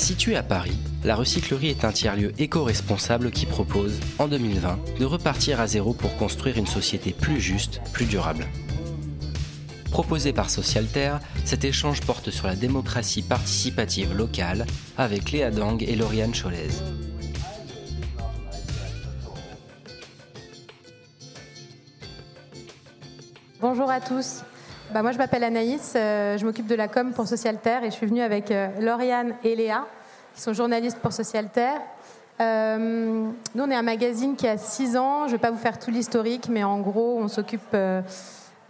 Située à Paris, la recyclerie est un tiers-lieu éco-responsable qui propose, en 2020, de repartir à zéro pour construire une société plus juste, plus durable. Proposé par Socialterre, cet échange porte sur la démocratie participative locale avec Léa Dang et Lauriane Cholez. Bonjour à tous. Bah, moi, je m'appelle Anaïs, euh, je m'occupe de la com pour Socialterre et je suis venue avec euh, Lauriane et Léa, qui sont journalistes pour Socialterre. Euh, nous, on est un magazine qui a 6 ans. Je ne vais pas vous faire tout l'historique, mais en gros, on s'occupe, euh,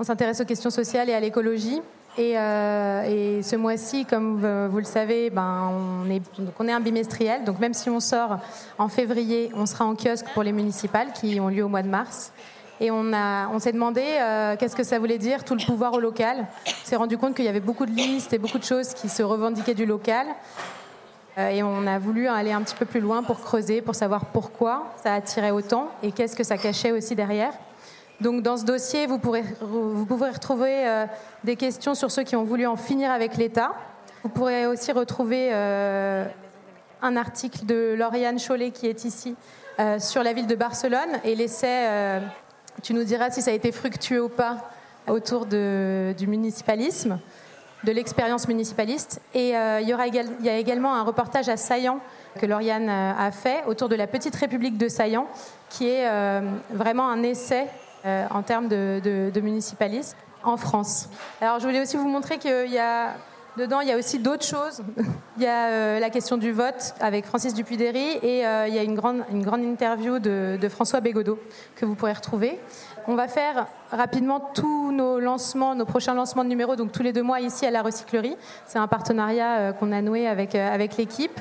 on s'intéresse aux questions sociales et à l'écologie. Et, euh, ce mois-ci, comme vous, le savez, ben, on, est, un bimestriel. Donc même si on sort en février, on sera en kiosque pour les municipales qui ont lieu au mois de mars. Et on, a, on s'est demandé qu'est-ce que ça voulait dire, tout le pouvoir au local. On s'est rendu compte qu'il y avait beaucoup de listes et beaucoup de choses qui se revendiquaient du local. Euh, et on a voulu aller un petit peu plus loin pour creuser, pour savoir pourquoi ça attirait autant et qu'est-ce que ça cachait aussi derrière. Donc dans ce dossier, vous, pourrez, retrouver euh, des questions sur ceux qui ont voulu en finir avec l'État. Vous pourrez aussi retrouver euh, un article de Lauriane Chollet qui est ici sur la ville de Barcelone et l'essai tu nous diras si ça a été fructueux ou pas autour du municipalisme, de l'expérience municipaliste. Et euh, il, y aura a également un reportage à Saillant que Lauriane euh, a fait autour de la petite République de Saillant, qui est euh, vraiment un essai en termes de, de, municipalisme en France. Alors je voulais aussi vous montrer qu'il y a Dedans, il y a aussi d'autres choses. Il y a euh, la question du vote avec Francis Dupuy-Derry et euh, il y a une grande, une grande interview de, François Bégodeau que vous pourrez retrouver. On va faire rapidement tous nos lancements, nos prochains lancements de numéros, donc tous les deux mois ici à la recyclerie. C'est un partenariat euh, qu'on a noué avec, avec l'équipe.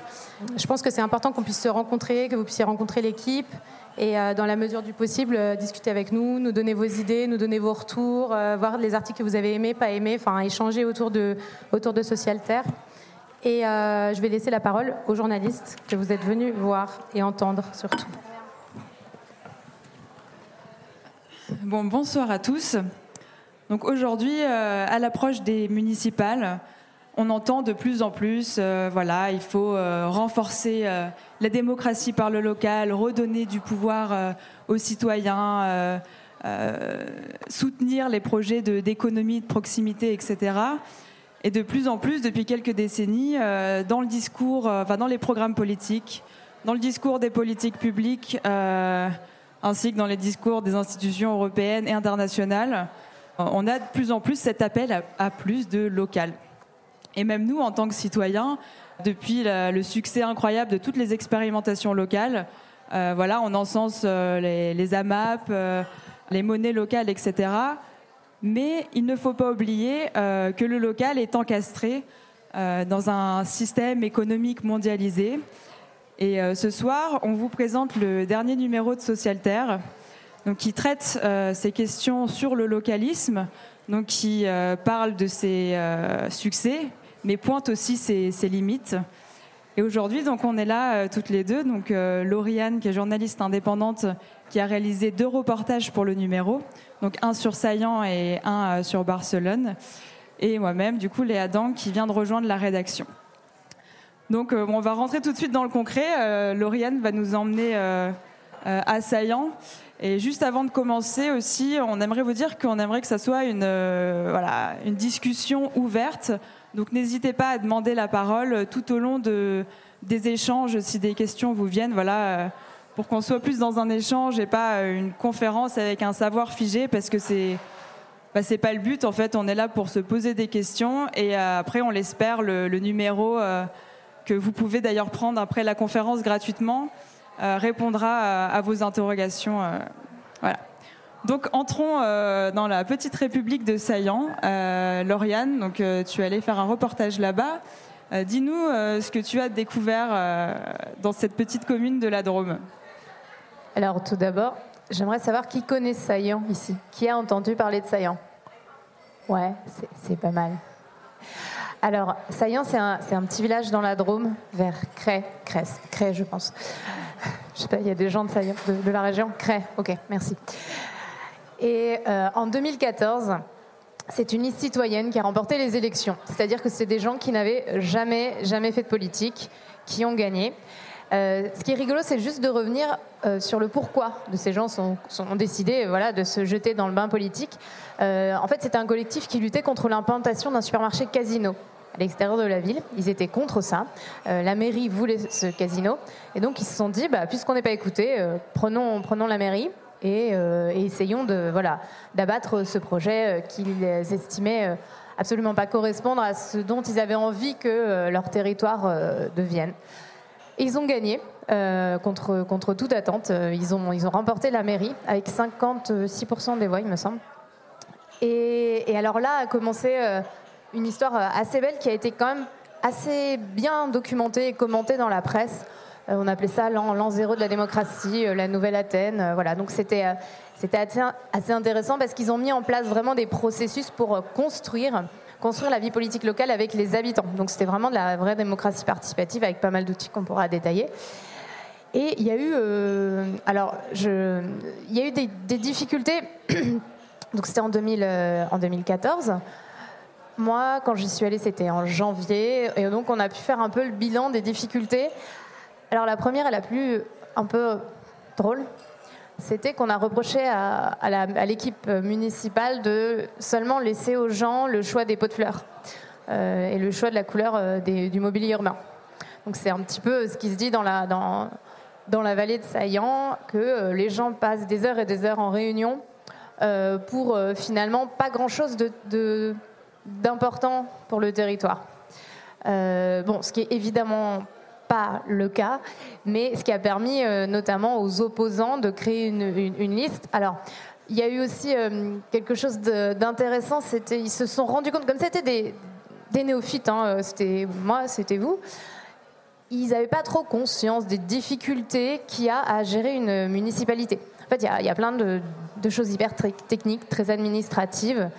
Je pense que c'est important qu'on puisse se rencontrer, que vous puissiez rencontrer l'équipe et euh, dans la mesure du possible, euh, discuter avec nous, nous donner vos idées, nous donner vos retours, euh, voir les articles que vous avez aimés, pas aimés, enfin échanger autour de, autour de Socialterre. Et euh, je vais laisser la parole aux journalistes que vous êtes venus voir et entendre surtout. Bon, bonsoir à tous. Donc aujourd'hui, à l'approche des municipales, on entend de plus en plus, euh, voilà, il faut euh, renforcer euh, la démocratie par le local, redonner du pouvoir aux citoyens, soutenir les projets d'économie de, proximité, etc. Et de plus en plus, depuis quelques décennies, dans le discours, dans les programmes politiques, dans le discours des politiques publiques, ainsi que dans les discours des institutions européennes et internationales, on a de plus en plus cet appel à plus de local. Et même nous, en tant que citoyens, depuis le succès incroyable de toutes les expérimentations locales, euh, voilà, on encense euh, les, AMAP, euh, les monnaies locales, etc. Mais il ne faut pas oublier que le local est encastré dans un système économique mondialisé. Et ce soir, on vous présente le dernier numéro de Socialterre, donc qui traite ces questions sur le localisme, donc qui parle de ses succès, mais pointe aussi ses, limites. Et aujourd'hui, donc, on est là euh, toutes les deux. Donc, euh, Lauriane, qui est journaliste indépendante, qui a réalisé deux reportages pour le numéro, donc un sur Saillant et un euh, sur Barcelone. Et moi-même, du coup, Léa Dang, qui vient de rejoindre la rédaction. Donc, on va rentrer tout de suite dans le concret. Lauriane va nous emmener à Saillant. Et juste avant de commencer aussi, on aimerait vous dire qu'on aimerait que ça soit une, voilà, une discussion ouverte donc n'hésitez pas à demander la parole tout au long de, des échanges si des questions vous viennent. Voilà, euh, pour qu'on soit plus dans un échange et pas une conférence avec un savoir figé, parce que c'est bah, c'est pas le but. En fait, on est là pour se poser des questions et euh, après, on l'espère, le, numéro euh, que vous pouvez d'ailleurs prendre après la conférence gratuitement euh, répondra à, vos interrogations. Euh, voilà. Donc entrons euh, dans la petite république de Saillant. Euh, Lauriane, donc, euh, tu es allée faire un reportage là-bas. Dis-nous ce que tu as découvert dans cette petite commune de la Drôme. Alors tout d'abord, j'aimerais savoir qui connaît Saillant ici. Qui a entendu parler de Saillant? Ouais, c'est pas mal. Alors, Saillant, c'est un, petit village dans la Drôme, vers Cray, Crest, Cray, je pense. Je sais pas, il y a des gens de, la région Cray, ok, merci. Et euh, en 2014, c'est une liste citoyenne qui a remporté les élections. C'est-à-dire que c'est des gens qui n'avaient jamais, jamais fait de politique, qui ont gagné. Euh, ce qui est rigolo, c'est juste de revenir euh, sur le pourquoi de ces gens sont, ont décidé voilà, de se jeter dans le bain politique. En fait, c'était un collectif qui luttait contre l'implantation d'un supermarché casino à l'extérieur de la ville. Ils étaient contre ça. la mairie voulait ce casino. Et donc, ils se sont dit, bah, puisqu'on n'est pas écouté, prenons, prenons la mairie. Et, et essayons de voilà d'abattre ce projet qu'ils estimaient absolument pas correspondre à ce dont ils avaient envie que leur territoire devienne ils ont gagné euh, contre, contre toute attente. Euh, ils ont, ils ont remporté la mairie avec 56% des voix, il me semble. Et, alors là a commencé euh, une histoire assez belle qui a été quand même assez bien documentée et commentée dans la presse. On appelait ça l'an zéro de la démocratie, la nouvelle Athènes. voilà, donc c'était assez, assez intéressant parce qu'ils ont mis en place vraiment des processus pour construire construire la vie politique locale avec les habitants. Donc c'était vraiment de la vraie démocratie participative avec pas mal d'outils qu'on pourra détailler. Et il y a eu, euh, alors, il y a eu des, difficultés. donc c'était en, euh, en 2014. Moi, quand j'y suis allée, c'était en janvier, et donc on a pu faire un peu le bilan des difficultés. Alors la première, elle a plus un peu drôle, c'était qu'on a reproché à, l'équipe municipale de seulement laisser aux gens le choix des pots de fleurs euh, et le choix de la couleur euh, du mobilier urbain. Donc c'est un petit peu ce qui se dit dans la, la vallée de Saillant, que euh, les gens passent des heures et des heures en réunion pour finalement pas grand-chose d'important pour le territoire. bon, ce qui est évidemment pas le cas, mais ce qui a permis euh, notamment aux opposants de créer une, liste. Alors, il y a eu aussi euh, quelque chose d'intéressant, c'était ils se sont rendus compte, comme c'était des, néophytes, hein, euh, c'était moi, c'était vous, ils n'avaient pas trop conscience des difficultés qu'il y a à gérer une municipalité. En fait, il y a, plein de, choses hyper techniques, très administratives.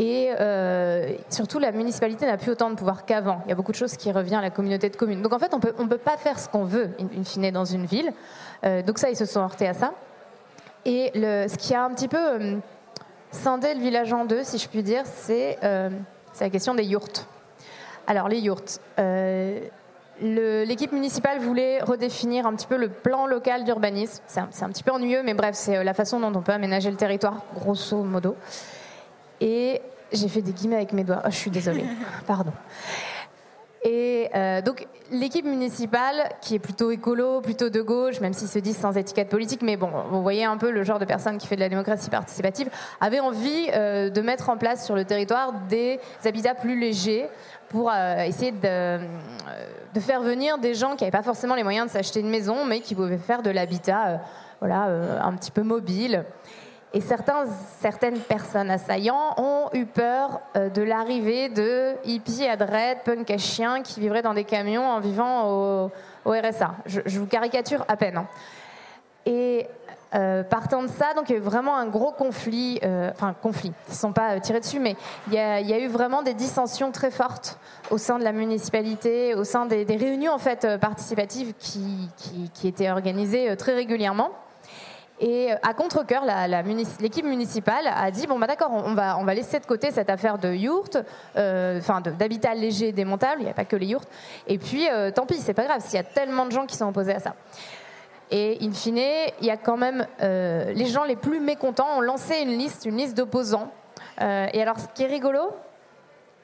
Et euh, surtout, la municipalité n'a plus autant de pouvoir qu'avant. Il y a beaucoup de choses qui reviennent à la communauté de communes. Donc en fait, on ne peut pas faire ce qu'on veut, in fine, dans une ville. Euh, donc ça, ils se sont heurtés à ça. Et ce qui a un petit peu euh, scindé le village en deux, si je puis dire, c'est la question des yourtes. Alors les yourtes. L'équipe municipale voulait redéfinir un petit peu le plan local d'urbanisme. C'est un, petit peu ennuyeux, mais bref, c'est la façon dont on peut aménager le territoire, grosso modo. Et j'ai fait des guillemets avec mes doigts. Oh, je suis désolée. Pardon. Et euh, donc l'équipe municipale, qui est plutôt écolo, plutôt de gauche, même s'ils se disent sans étiquette politique, mais bon, vous voyez un peu le genre de personne qui fait de la démocratie participative, avait envie euh, de mettre en place sur le territoire des habitats plus légers pour euh, essayer de, de, faire venir des gens qui n'avaient pas forcément les moyens de s'acheter une maison, mais qui pouvaient faire de l'habitat voilà, un petit peu mobile. Et certains, certaines personnes assaillants ont eu peur euh, de l'arrivée de hippies à dread, punk à chiens qui vivraient dans des camions en vivant au, RSA. Je, vous caricature à peine. Hein. Et euh, partant de ça, donc il y a eu vraiment un gros conflit, euh, enfin conflit, ils ne sont pas tirés dessus, mais il y, a, eu vraiment des dissensions très fortes au sein de la municipalité, au sein des, réunions en fait participatives qui étaient organisées très régulièrement. Et euh, à contre-coeur, l'équipe municipale a dit bon bah d'accord, on, va on va laisser de côté cette affaire de yourte, euh, enfin d'habitat léger démontable. Il n'y a pas que les yourtes. Et puis euh, tant pis, c'est pas grave s'il y a tellement de gens qui sont opposés à ça. Et in fine, il y a quand même les gens les plus mécontents ont lancé une liste, une liste d'opposants. et alors, ce qui est rigolo,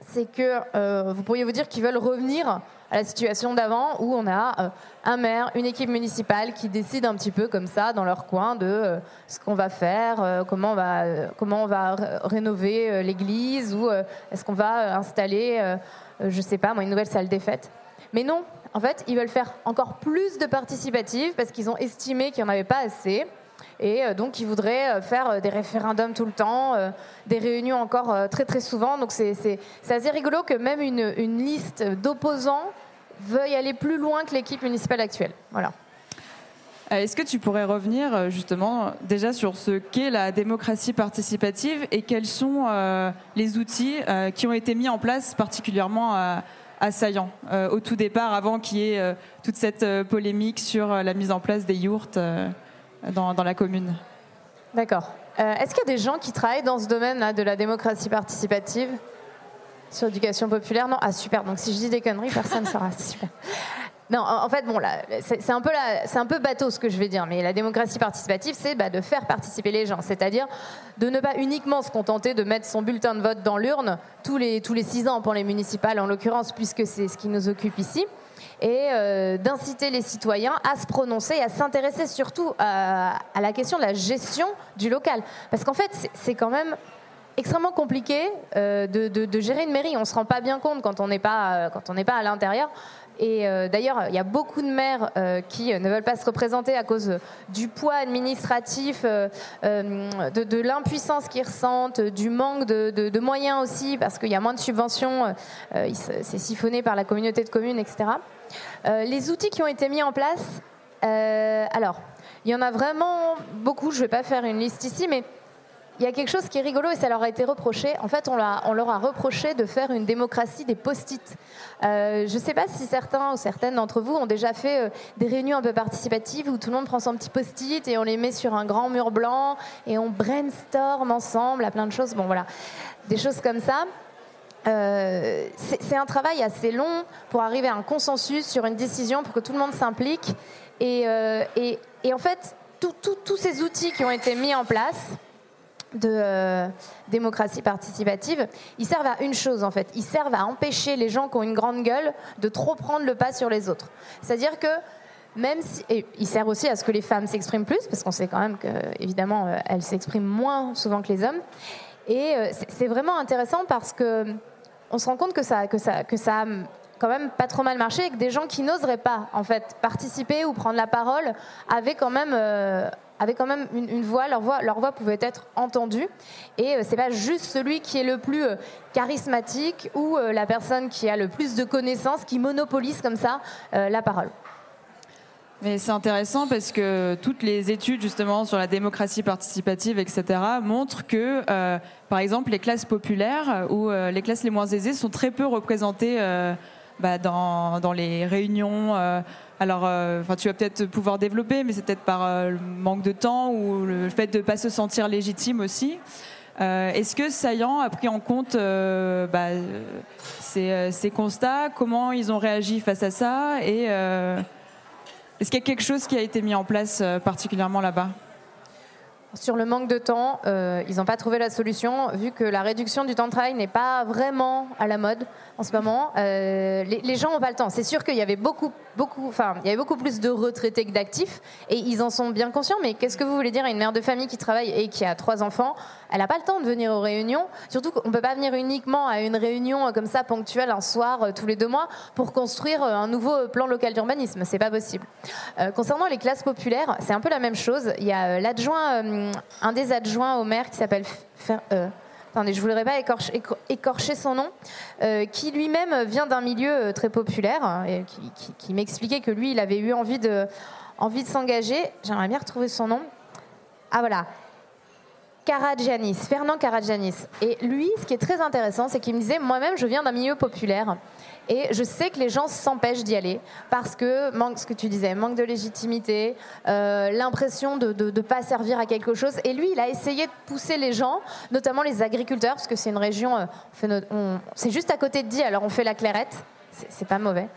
c'est que vous pourriez vous dire qu'ils veulent revenir à la situation d'avant où on a euh, un maire, une équipe municipale qui décide un petit peu comme ça dans leur coin de euh, ce qu'on va faire, euh, comment on va, comment on va rénover l'église ou est-ce qu'on va installer, je sais pas, moi, une nouvelle salle des fêtes. Mais non, en fait, ils veulent faire encore plus de participative parce qu'ils ont estimé qu'il n'y en avait pas assez. Et donc, ils voudraient faire des référendums tout le temps, des réunions encore très très souvent. Donc, c'est assez rigolo que même une, liste d'opposants veuille aller plus loin que l'équipe municipale actuelle. Voilà. Est-ce que tu pourrais revenir justement déjà sur ce qu'est la démocratie participative et quels sont les outils qui ont été mis en place particulièrement à, assaillant euh, au tout départ, avant qu'il y ait euh, toute cette euh, polémique sur la mise en place des yourtes dans, la commune. D'accord. Est-ce qu'il y a des gens qui travaillent dans ce domaine-là de la démocratie participative sur l'éducation populaire? Non Ah super, donc si je dis des conneries, personne ne saura. Non, en fait, bon, c'est un peu c'est un peu bateau ce que je vais dire, mais la démocratie participative, c'est bah, de faire participer les gens, c'est-à-dire de ne pas uniquement se contenter de mettre son bulletin de vote dans l'urne tous les tous les six ans pour les municipales en l'occurrence, puisque c'est ce qui nous occupe ici, et euh, d'inciter les citoyens à se prononcer, à s'intéresser surtout à, la question de la gestion du local, parce qu'en fait, c'est quand même extrêmement compliqué euh, de, gérer une mairie. On se rend pas bien compte quand on n'est pas, euh, quand pas à l'intérieur. Et euh, d'ailleurs, il y a beaucoup de maires euh, qui euh, ne veulent pas se représenter à cause du poids administratif, de, l'impuissance qu'ils ressentent, du manque de, moyens aussi, parce qu'il y a moins de subventions, c'est siphonné par la communauté de communes, etc. les outils qui ont été mis en place, alors, il y en a vraiment beaucoup, je ne vais pas faire une liste ici, mais il y a quelque chose qui est rigolo et ça leur a été reproché. En fait, on, leur a reproché de faire une démocratie des post-it. Euh, je ne sais pas si certains ou certaines d'entre vous ont déjà fait euh, des réunions un peu participatives où tout le monde prend son petit post-it et on les met sur un grand mur blanc et on brainstorm ensemble à plein de choses. Bon, voilà, des choses comme ça. Euh, c'est un travail assez long pour arriver à un consensus sur une décision pour que tout le monde s'implique. Et, et, en fait, tous ces outils qui ont été mis en place, de euh, démocratie participative, ils servent à une chose en fait. Ils servent à empêcher les gens qui ont une grande gueule de trop prendre le pas sur les autres. C'est-à-dire que même si, ils servent aussi à ce que les femmes s'expriment plus, parce qu'on sait quand même que évidemment euh, elles s'expriment moins souvent que les hommes. Et euh, c'est vraiment intéressant parce que on se rend compte que ça, que ça, que ça a quand même pas trop mal marché et que des gens qui n'oseraient pas en fait participer ou prendre la parole avaient quand même avaient quand même une, voix, leur voix, leur voix pouvait être entendue. Et euh, c'est pas juste celui qui est le plus euh, charismatique ou euh, la personne qui a le plus de connaissances qui monopolise comme ça la parole. Mais c'est intéressant parce que toutes les études justement sur la démocratie participative, etc., montrent que, par exemple, les classes populaires ou les classes les moins aisées sont très peu représentées bah, dans, dans, les réunions alors, euh, tu vas peut-être pouvoir développer, mais c'est peut-être par euh, le manque de temps ou le fait de ne pas se sentir légitime aussi. Euh, est-ce que Saillant a pris en compte bah, ces, constats? Comment ils ont réagi face à ça? Et est-ce qu'il y a quelque chose qui a été mis en place particulièrement là-bas? Sur le manque de temps, ils n'ont pas trouvé la solution, vu que la réduction du temps de travail n'est pas vraiment à la mode en ce moment. les, les, gens n'ont pas le temps. C'est sûr qu'il y avait beaucoup beaucoup, enfin, il y avait beaucoup plus de retraités que d'actifs, et ils en sont bien conscients. Mais qu'est-ce que vous voulez dire à une mère de famille qui travaille et qui a trois enfants? Elle n'a pas le temps de venir aux réunions. Surtout qu'on ne peut pas venir uniquement à une réunion comme ça ponctuelle un soir euh, tous les deux mois pour construire euh, un nouveau plan local d'urbanisme. C'est pas possible. Euh, concernant les classes populaires, c'est un peu la même chose. Il y a l'adjoint, un des adjoints au maire qui s'appelle attendez, je ne voudrais pas écorcher, son nom, euh, qui lui-même vient d'un milieu euh, très populaire hein, et qui, m'expliquait que lui, il avait eu envie de, envie de s'engager. J'aimerais bien retrouver son nom. Ah voilà, Karadjanis, Fernand Karadjanis. Et lui, ce qui est très intéressant, c'est qu'il me disait, moi-même, je viens d'un milieu populaire. Et je sais que les gens s'empêchent d'y aller parce que, manque, ce que tu disais, manque de légitimité, euh, l'impression de ne pas servir à quelque chose. Et lui, il a essayé de pousser les gens, notamment les agriculteurs, parce que c'est une région, euh, c'est juste à côté de Die, alors on fait la clairette, c'est pas mauvais.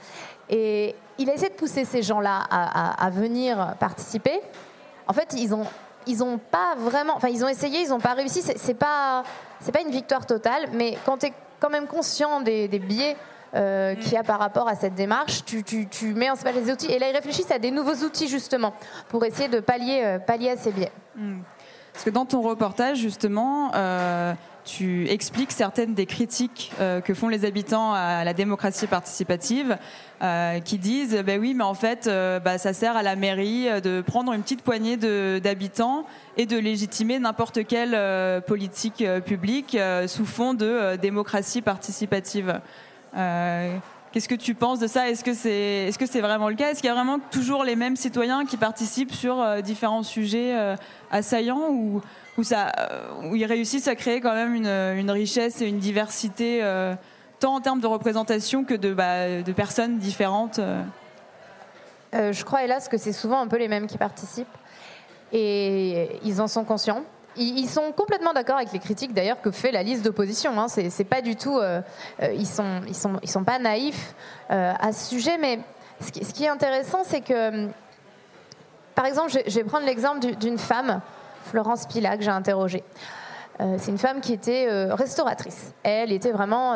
Et il a essayé de pousser ces gens-là à, à venir participer. En fait, ils ont ils ont pas vraiment, enfin ils ont essayé, ils n'ont pas réussi. C'est pas, c'est pas une victoire totale, mais quand tu es quand même conscient des, biais euh, qu'il y a par rapport à cette démarche, tu, tu, mets en place les outils. Et là, ils réfléchissent à des nouveaux outils justement pour essayer de pallier, euh, pallier à ces biais. Hmm. Parce que dans ton reportage, justement, euh, tu expliques certaines des critiques euh, que font les habitants à la démocratie participative, euh, qui disent ben oui, mais en fait, euh, bah, ça sert à la mairie de prendre une petite poignée d'habitants et de légitimer n'importe quelle politique publique sous fond de démocratie participative. Qu'est-ce que tu penses de ça? Est-ce que c'est est -ce c'est vraiment le cas? Est-ce qu'il y a vraiment toujours les mêmes citoyens qui participent sur euh, différents sujets euh, assaillants ou, où ils réussissent à créer quand même une, richesse et une diversité, tant en termes de représentation que de, bah, de personnes différentes Je crois, hélas, que c'est souvent un peu les mêmes qui participent. Et ils en sont conscients ils sont complètement d'accord avec les critiques d'ailleurs que fait la liste d'opposition. Hein. C'est pas du tout, euh, euh, ils sont, ils sont, ils sont pas naïfs euh, à ce sujet. Mais ce qui, est intéressant, c'est que, par exemple, je, vais prendre l'exemple d'une femme, Florence Pila, que j'ai interrogée. C'est une femme qui était restauratrice. Elle était vraiment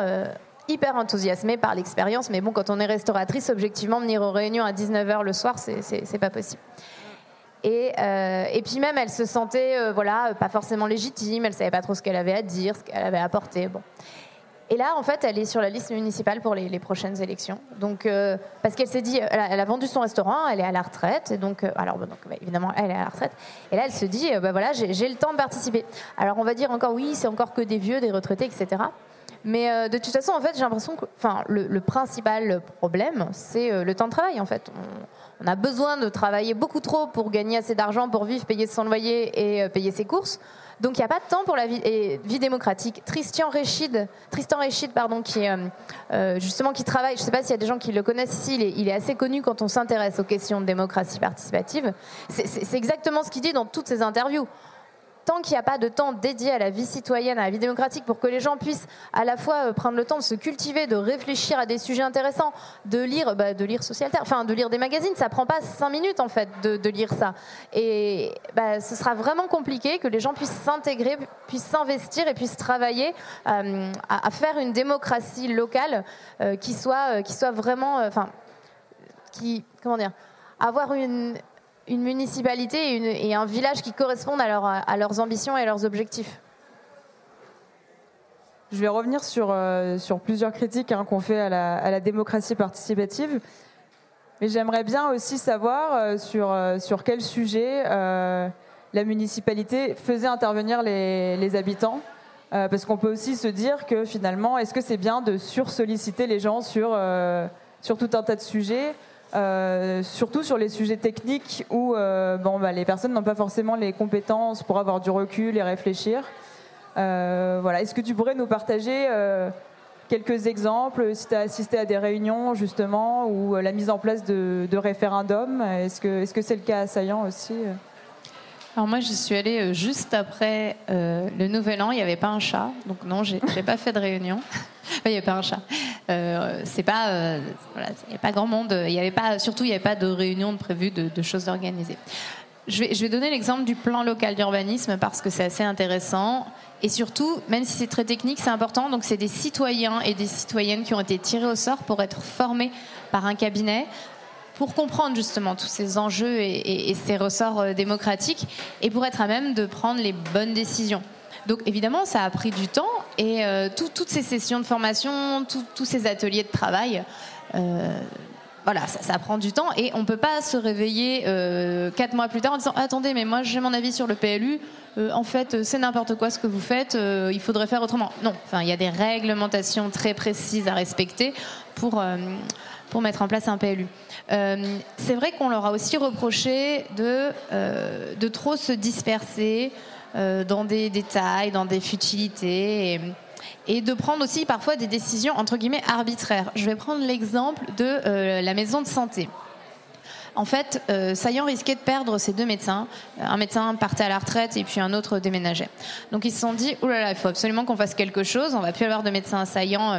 hyper enthousiasmée par l'expérience. Mais bon, quand on est restauratrice, objectivement, venir aux réunions à 19h le soir, c'est pas possible. Euh, et, puis même, elle se sentait, euh, voilà, pas forcément légitime. Elle savait pas trop ce qu'elle avait à dire, ce qu'elle avait à apporter. Bon. Et là, en fait, elle est sur la liste municipale pour les, prochaines élections. Donc, euh, parce qu'elle s'est dit, elle a, vendu son restaurant, elle est à la retraite, et donc, alors, donc, bah, évidemment, elle est à la retraite. Et là, elle se dit, bah voilà, j'ai le temps de participer. Alors, on va dire encore, oui, c'est encore que des vieux, des retraités, etc. Mais de toute façon, en fait, j'ai l'impression que, enfin, le, principal problème, c'est le temps de travail. En fait, on a besoin de travailler beaucoup trop pour gagner assez d'argent pour vivre, payer son loyer et euh, payer ses courses. Donc il n'y a pas de temps pour la vie, démocratique. Tristan Réchid, pardon, qui euh, euh, justement qui travaille, je ne sais pas s'il y a des gens qui le connaissent ici, il est, assez connu quand on s'intéresse aux questions de démocratie participative. C'est exactement ce qu'il dit dans toutes ses interviews tant qu'il n'y a pas de temps dédié à la vie citoyenne, à la vie démocratique, pour que les gens puissent à la fois euh, prendre le temps de se cultiver, de réfléchir à des sujets intéressants, de lire, bah, de lire enfin de lire des magazines, ça prend pas cinq minutes en fait de, lire ça. Et bah, ce sera vraiment compliqué que les gens puissent s'intégrer, puissent s'investir et puissent travailler euh, à, faire une démocratie locale euh, qui soit, qui soit vraiment, enfin, qui, comment dire, avoir une une municipalité et, un village qui correspondent à, leurs ambitions et leurs objectifs. Je vais revenir sur, euh, plusieurs critiques hein, qu'on fait à la, démocratie participative. Mais j'aimerais bien aussi savoir euh, sur, euh, sur quel sujet la municipalité faisait intervenir les, habitants. parce qu'on peut aussi se dire que finalement, est-ce que c'est bien de sursolliciter les gens sur tout un tas de sujets euh, surtout sur les sujets techniques où euh, bon, bah, les personnes n'ont pas forcément les compétences pour avoir du recul et réfléchir. Euh, voilà. Est-ce que tu pourrais nous partager quelques exemples, si tu as assisté à des réunions justement, ou la mise en place de, référendums? Est-ce que c'est -ce le cas à Saillant aussi alors moi, je suis allée juste après le Nouvel An. Il n'y avait pas un chat, donc non, j'ai pas fait de réunion. il n'y avait pas un chat. Euh, c'est pas, euh, voilà, il n'y a pas grand monde. Il y avait pas, surtout, il n'y avait pas de réunion prévue, de, de choses organisées. Je vais, je vais donner l'exemple du plan local d'urbanisme parce que c'est assez intéressant. Et surtout, même si c'est très technique, c'est important. Donc, c'est des citoyens et des citoyennes qui ont été tirés au sort pour être formés par un cabinet pour comprendre justement tous ces enjeux et, ces ressorts euh, démocratiques et pour être à même de prendre les bonnes décisions. Donc évidemment, ça a pris du temps et euh, toutes ces sessions de formation, tous ces ateliers de travail, euh, voilà, ça, prend du temps et on ne peut pas se réveiller quatre mois plus tard en disant attendez, mais moi j'ai mon avis sur le PLU. en fait, c'est n'importe quoi ce que vous faites. il faudrait faire autrement. Non, enfin, il y a des réglementations très précises à respecter pour pour mettre en place un PLU. C'est vrai qu'on leur a aussi reproché de de trop se disperser. Euh, dans des détails, dans des futilités. Et, de prendre aussi parfois des décisions entre guillemets arbitraires. Je vais prendre l'exemple de euh, la maison de santé. En fait, euh, Saillant risquait de perdre ses deux médecins. Un médecin partait à la retraite et puis un autre déménageait. Donc ils se sont dit, oulala, il faut absolument qu'on fasse quelque chose. On va plus avoir de médecins assaillants euh,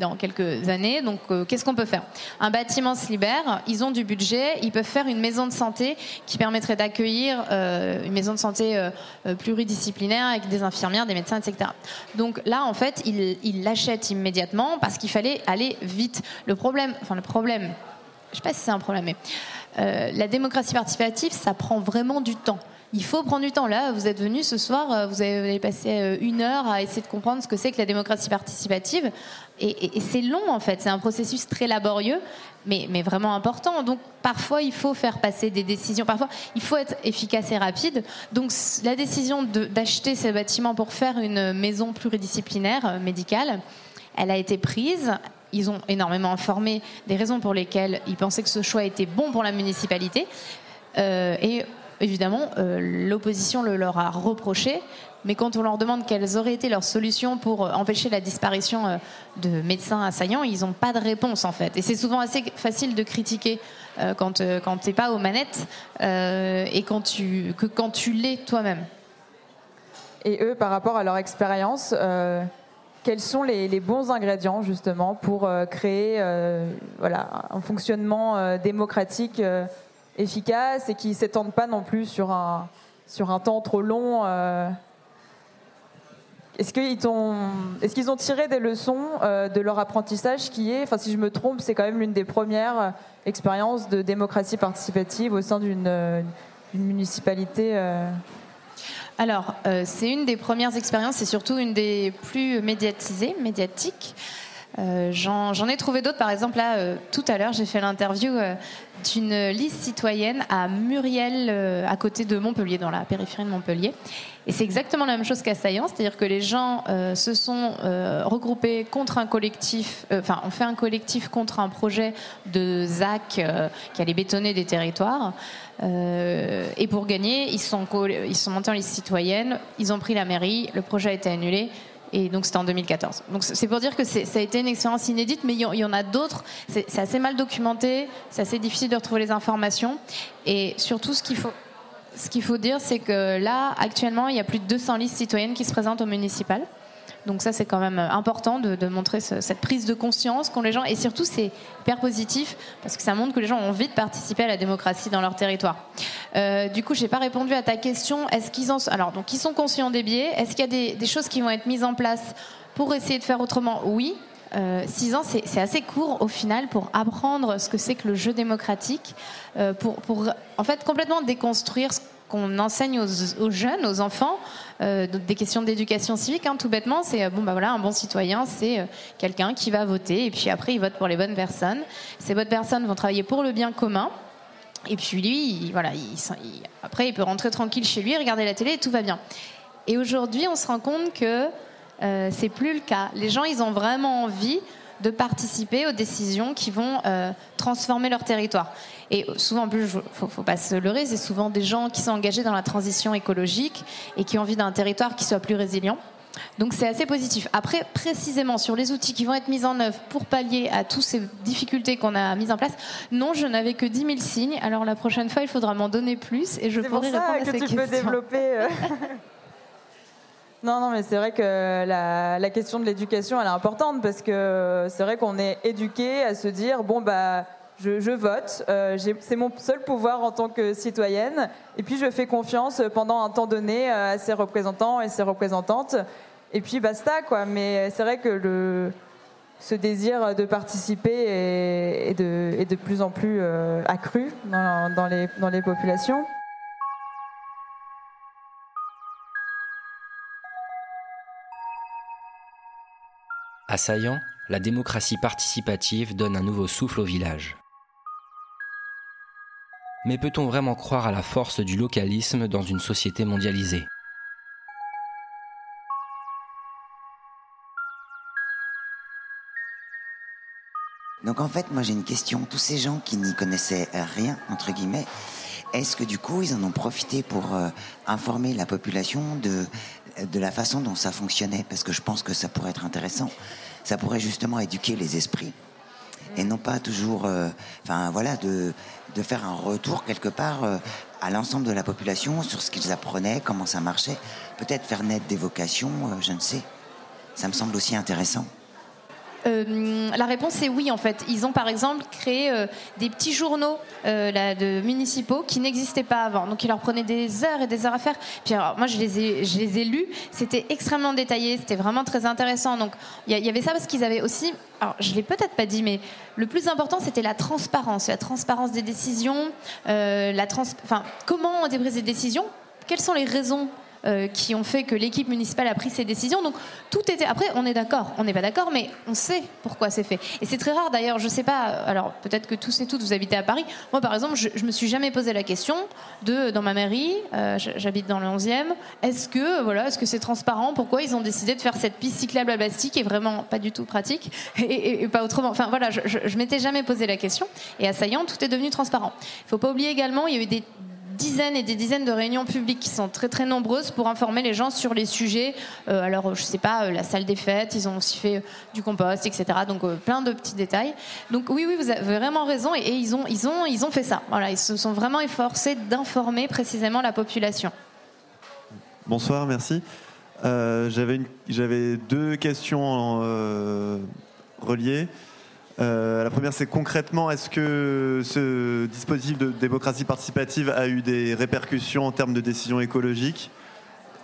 dans quelques années. Donc euh, qu'est-ce qu'on peut faire? Un bâtiment se libère, ils ont du budget, ils peuvent faire une maison de santé qui permettrait d'accueillir une maison de santé pluridisciplinaire avec des infirmières, des médecins, etc. Donc là, en fait, ils l'achètent immédiatement parce qu'il fallait aller vite. Le problème, enfin le problème, je sais pas si c'est un problème, mais euh, la démocratie participative, ça prend vraiment du temps. Il faut prendre du temps. Là, vous êtes venu ce soir, euh, vous avez passé euh, une heure à essayer de comprendre ce que c'est que la démocratie participative. Et, c'est long, en fait. C'est un processus très laborieux, mais, mais, vraiment important. Donc, parfois, il faut faire passer des décisions. Parfois, il faut être efficace et rapide. Donc, la décision d'acheter ces bâtiments pour faire une maison pluridisciplinaire médicale, elle a été prise ils ont énormément informé des raisons pour lesquelles ils pensaient que ce choix était bon pour la municipalité. et évidemment, l'opposition le leur a reproché. Mais quand on leur demande quelles auraient été leurs solutions pour empêcher la disparition de médecins assaillants, ils n'ont pas de réponse en fait. Et c'est souvent assez facile de critiquer quand, tu n'es pas aux manettes et quand tu, que quand tu l'es toi-même. Et eux, par rapport à leur expérience, euh, quels sont les, bons ingrédients justement pour euh, créer euh, voilà, un fonctionnement démocratique efficace et qui ne s'étende pas non plus sur un, sur un temps trop long est-ce qu'ils ont, est ont tiré des leçons de leur apprentissage qui est, si je me trompe, c'est quand même l'une des premières expériences de démocratie participative au sein d'une municipalité alors, euh, c'est une des premières expériences, c'est surtout une des plus médiatisées, médiatiques. Euh, j'en ai trouvé d'autres, par exemple là, euh, tout à l'heure, j'ai fait l'interview d'une liste citoyenne à Muriel, à côté de Montpellier, dans la périphérie de Montpellier. Et c'est exactement la même chose qu'à Saillant, c'est-à-dire que les gens se sont regroupés contre un collectif, enfin, on fait un collectif contre un projet de ZAC qui allait bétonner des territoires. et pour gagner, ils sont, ils sont montés en liste citoyenne, ils ont pris la mairie, le projet a été annulé. Et donc c'était en 2014. Donc c'est pour dire que ça a été une expérience inédite, mais il y, en a d'autres. C'est assez mal documenté, c'est assez difficile de retrouver les informations. Et surtout, ce qu'il faut, ce qu'il faut dire, c'est que là, actuellement, il y a plus de 200 listes citoyennes qui se présentent au municipal. Donc ça, c'est quand même important de, montrer cette prise de conscience qu'ont les gens. Et surtout, c'est hyper positif parce que ça montre que les gens ont envie de participer à la démocratie dans leur territoire. Euh, du coup, j'ai pas répondu à ta question. Est-ce alors donc ils sont conscients des biais Est-ce qu'il y a des, choses qui vont être mises en place pour essayer de faire autrement? Oui. Euh, six ans, c'est assez court au final pour apprendre ce que c'est que le jeu démocratique, euh, pour, en fait complètement déconstruire ce qu'on enseigne aux, jeunes, aux enfants, euh, des questions d'éducation civique, hein, tout bêtement, c'est euh, bon bah voilà, un bon citoyen, c'est euh, quelqu'un qui va voter et puis après il vote pour les bonnes personnes. Ces bonnes personnes vont travailler pour le bien commun. Et puis lui, voilà, après il peut rentrer tranquille chez lui, regarder la télé et tout va bien. Et aujourd'hui, on se rend compte que c'est plus le cas. Les gens, ils ont vraiment envie de participer aux décisions qui vont transformer leur territoire. Et souvent, en plus, il faut, faut pas se leurrer, c'est souvent des gens qui sont engagés dans la transition écologique et qui ont envie d'un territoire qui soit plus résilient. Donc c'est assez positif. Après, précisément sur les outils qui vont être mis en œuvre pour pallier à toutes ces difficultés qu'on a mises en place, non, je n'avais que 10 000 signes. Alors la prochaine fois, il faudra m'en donner plus et je pourrai répondre à ces questions. C'est pour ça que tu peux développer. Euh. non, non, mais c'est vrai que la, question de l'éducation, elle est importante parce que c'est vrai qu'on est éduqué à se dire bon bah je, vote, euh, c'est mon seul pouvoir en tant que citoyenne, et puis je fais confiance pendant un temps donné euh, à ses représentants et ses représentantes, et puis basta quoi. Mais c'est vrai que le, ce désir de participer est, de, plus en plus euh, accru dans, les, dans les populations. Assaillant, la démocratie participative donne un nouveau souffle au village. Mais peut-on vraiment croire à la force du localisme dans une société mondialisée? Donc en fait, moi j'ai une question. Tous ces gens qui n'y connaissaient rien, entre guillemets, est-ce que du coup ils en ont profité pour euh, informer la population de, de la façon dont ça fonctionnait Parce que je pense que ça pourrait être intéressant. Ça pourrait justement éduquer les esprits et non pas toujours, euh, enfin voilà, de, de, faire un retour quelque part euh, à l'ensemble de la population sur ce qu'ils apprenaient, comment ça marchait, peut-être faire naître des vocations, euh, je ne sais. Ça me semble aussi intéressant. Euh, la réponse est oui en fait. Ils ont par exemple créé euh, des petits journaux euh, de municipaux qui n'existaient pas avant. Donc ils leur prenaient des heures et des heures à faire. Puis moi je les ai, je les ai lus. C'était extrêmement détaillé. C'était vraiment très intéressant. Donc il y, avait ça parce qu'ils avaient aussi. Alors je l'ai peut-être pas dit, mais le plus important c'était la transparence, la transparence des décisions, la trans. Enfin comment on des décisions? Quelles sont les raisons euh, qui ont fait que l'équipe municipale a pris ces décisions. Donc tout était. Après, on est d'accord, on n'est pas d'accord, mais on sait pourquoi c'est fait. Et c'est très rare d'ailleurs. Je sais pas. Alors peut-être que tous et toutes vous habitez à Paris. Moi, par exemple, je, je me suis jamais posé la question de dans ma mairie, euh, j'habite dans le 11e. Est-ce que voilà, est-ce que c'est transparent? Pourquoi ils ont décidé de faire cette piste cyclable à Bastille qui est vraiment pas du tout pratique et, et, pas autrement? Enfin voilà, je, je m'étais jamais posé la question. Et à Saillant, tout est devenu transparent. Il faut pas oublier également, il y a eu des dizaines et des dizaines de réunions publiques qui sont très très nombreuses pour informer les gens sur les sujets. Euh, alors, je sais pas, euh, la salle des fêtes, ils ont aussi fait euh, du compost, etc. Donc, plein de petits détails. Donc, oui, oui, vous avez vraiment raison. Et, ils, ont, ils, ont, ils ont fait ça. Voilà, ils se sont vraiment efforcés d'informer précisément la population. Bonsoir, merci. J'avais deux questions reliées. Euh, la première, c'est concrètement, est-ce que ce dispositif de démocratie participative a eu des répercussions en termes de décisions écologiques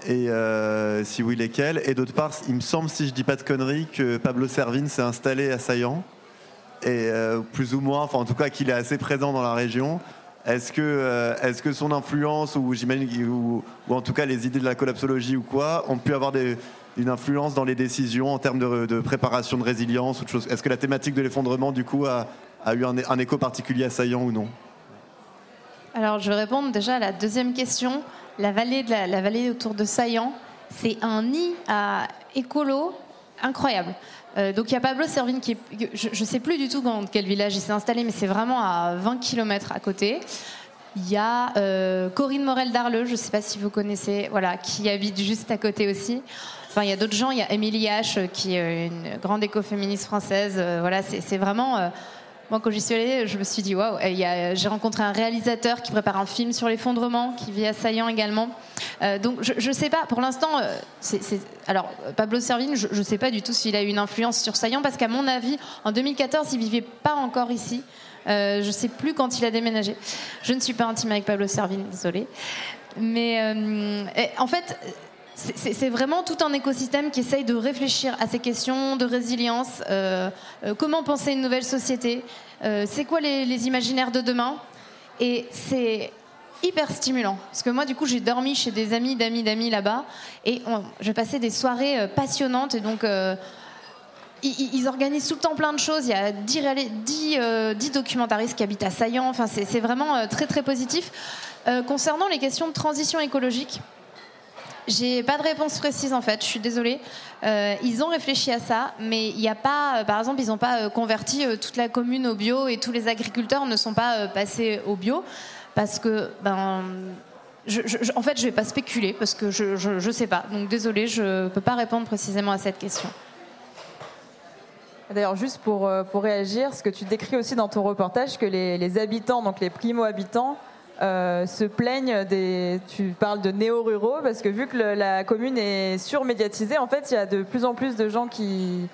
Et euh, si oui, lesquelles Et d'autre part, il me semble, si je dis pas de conneries, que Pablo Servine s'est installé à Saillant, et euh, plus ou moins, enfin en tout cas qu'il est assez présent dans la région. Est-ce que, euh, est que son influence, ou ou, ou, en tout cas les idées de la collapsologie ou quoi, ont pu avoir des, une influence dans les décisions en termes de, préparation de résilience ou de choses? Est-ce que la thématique de l'effondrement, du coup, a, eu un, un, écho particulier à Saillant ou non? Alors, je vais répondre déjà à la deuxième question. La vallée, de la, vallée autour de Saillant, c'est un nid à écolo incroyable. Euh, donc il y a Pablo Servine qui je ne sais plus du tout dans quel village il s'est installé, mais c'est vraiment à 20 km à côté. Il y a euh, Corinne Morel d'Arleux, je ne sais pas si vous connaissez, voilà, qui habite juste à côté aussi. Enfin, il y a d'autres gens. Il y a Émilie H, qui est une grande écoféministe française. Euh, voilà, c'est vraiment. Euh, moi, quand j'y suis allée, je me suis dit waouh. J'ai rencontré un réalisateur qui prépare un film sur l'effondrement, qui vit à Saillant également. Euh, donc, je ne sais pas. Pour l'instant, alors Pablo Servine, je ne sais pas du tout s'il a eu une influence sur Saillant, parce qu'à mon avis, en 2014, il vivait pas encore ici. Euh, je ne sais plus quand il a déménagé. Je ne suis pas intime avec Pablo Servine, désolée. Mais euh, en fait, c'est vraiment tout un écosystème qui essaye de réfléchir à ces questions de résilience. Euh, comment penser une nouvelle société? C'est quoi les, imaginaires de demain? Et c'est hyper stimulant. Parce que moi, du coup, j'ai dormi chez des amis d'amis d'amis là-bas. Et je passais des soirées passionnantes. Et donc, ils, organisent tout le temps plein de choses. Il y a 10, 10, 10 documentaristes qui habitent à Saillant. Enfin, c'est vraiment très, très positif. concernant les questions de transition écologique, j'ai pas de réponse précise en fait, je suis désolée. Euh, ils ont réfléchi à ça, mais il n'y a pas, euh, par exemple, ils n'ont pas euh, converti euh, toute la commune au bio et tous les agriculteurs ne sont pas euh, passés au bio parce que, ben, je, je, en fait, je vais pas spéculer parce que je, je, sais pas. Donc désolée, je peux pas répondre précisément à cette question. D'ailleurs, juste pour, pour réagir, ce que tu décris aussi dans ton reportage, que les, habitants, donc les primo-habitants, euh, se plaignent des. Tu parles de néo-ruraux parce que vu que la commune est surmédiatisée, en fait, il y a de plus en plus de gens qui,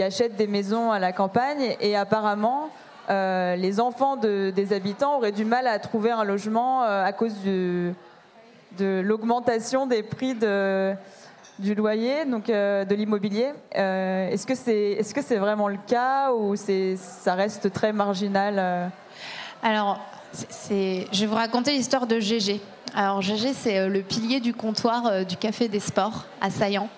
achètent des maisons à la campagne et apparemment. Euh, les enfants de, des habitants auraient du mal à trouver un logement euh, à cause de l'augmentation des prix de, du loyer, donc euh, de l'immobilier. Euh, est-ce que c'est est -ce vraiment le cas ou ça reste très marginal Alors, je vais vous raconter l'histoire de GG. Alors GG, c'est euh, le pilier du comptoir euh, du Café des Sports à Saillant.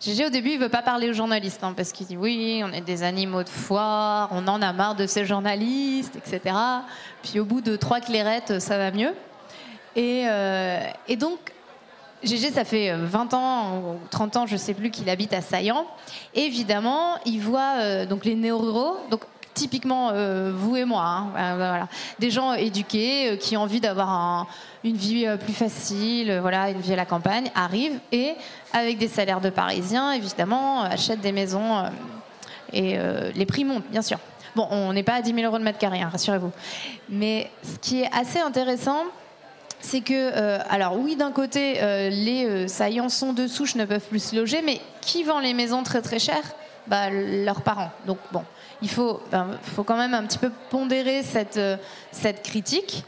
GG, au début, il veut pas parler aux journalistes, hein, parce qu'il dit oui, on est des animaux de foire, on en a marre de ces journalistes, etc. Puis au bout de trois clairettes, ça va mieux. Et, euh, et donc, GG, ça fait 20 ans ou 30 ans, je sais plus, qu'il habite à Saillant. Évidemment, il voit euh, donc les néo-ruraux. Donc, typiquement euh, vous et moi, hein, euh, voilà. des gens éduqués euh, qui ont envie d'avoir un, une vie euh, plus facile, euh, voilà, une vie à la campagne, arrivent et avec des salaires de Parisiens, évidemment, achètent des maisons euh, et les prix montent, bien sûr. Bon, on n'est pas à 10 000 euros de mètre carré, hein, rassurez-vous. Mais ce qui est assez intéressant, c'est que, euh, alors oui, d'un côté, euh, les euh, saillants sont de souche ne peuvent plus se loger, mais qui vend les maisons très très chères? Bah, Leurs parents. Donc bon, il faut, ben, faut quand même un petit peu pondérer cette, cette critique,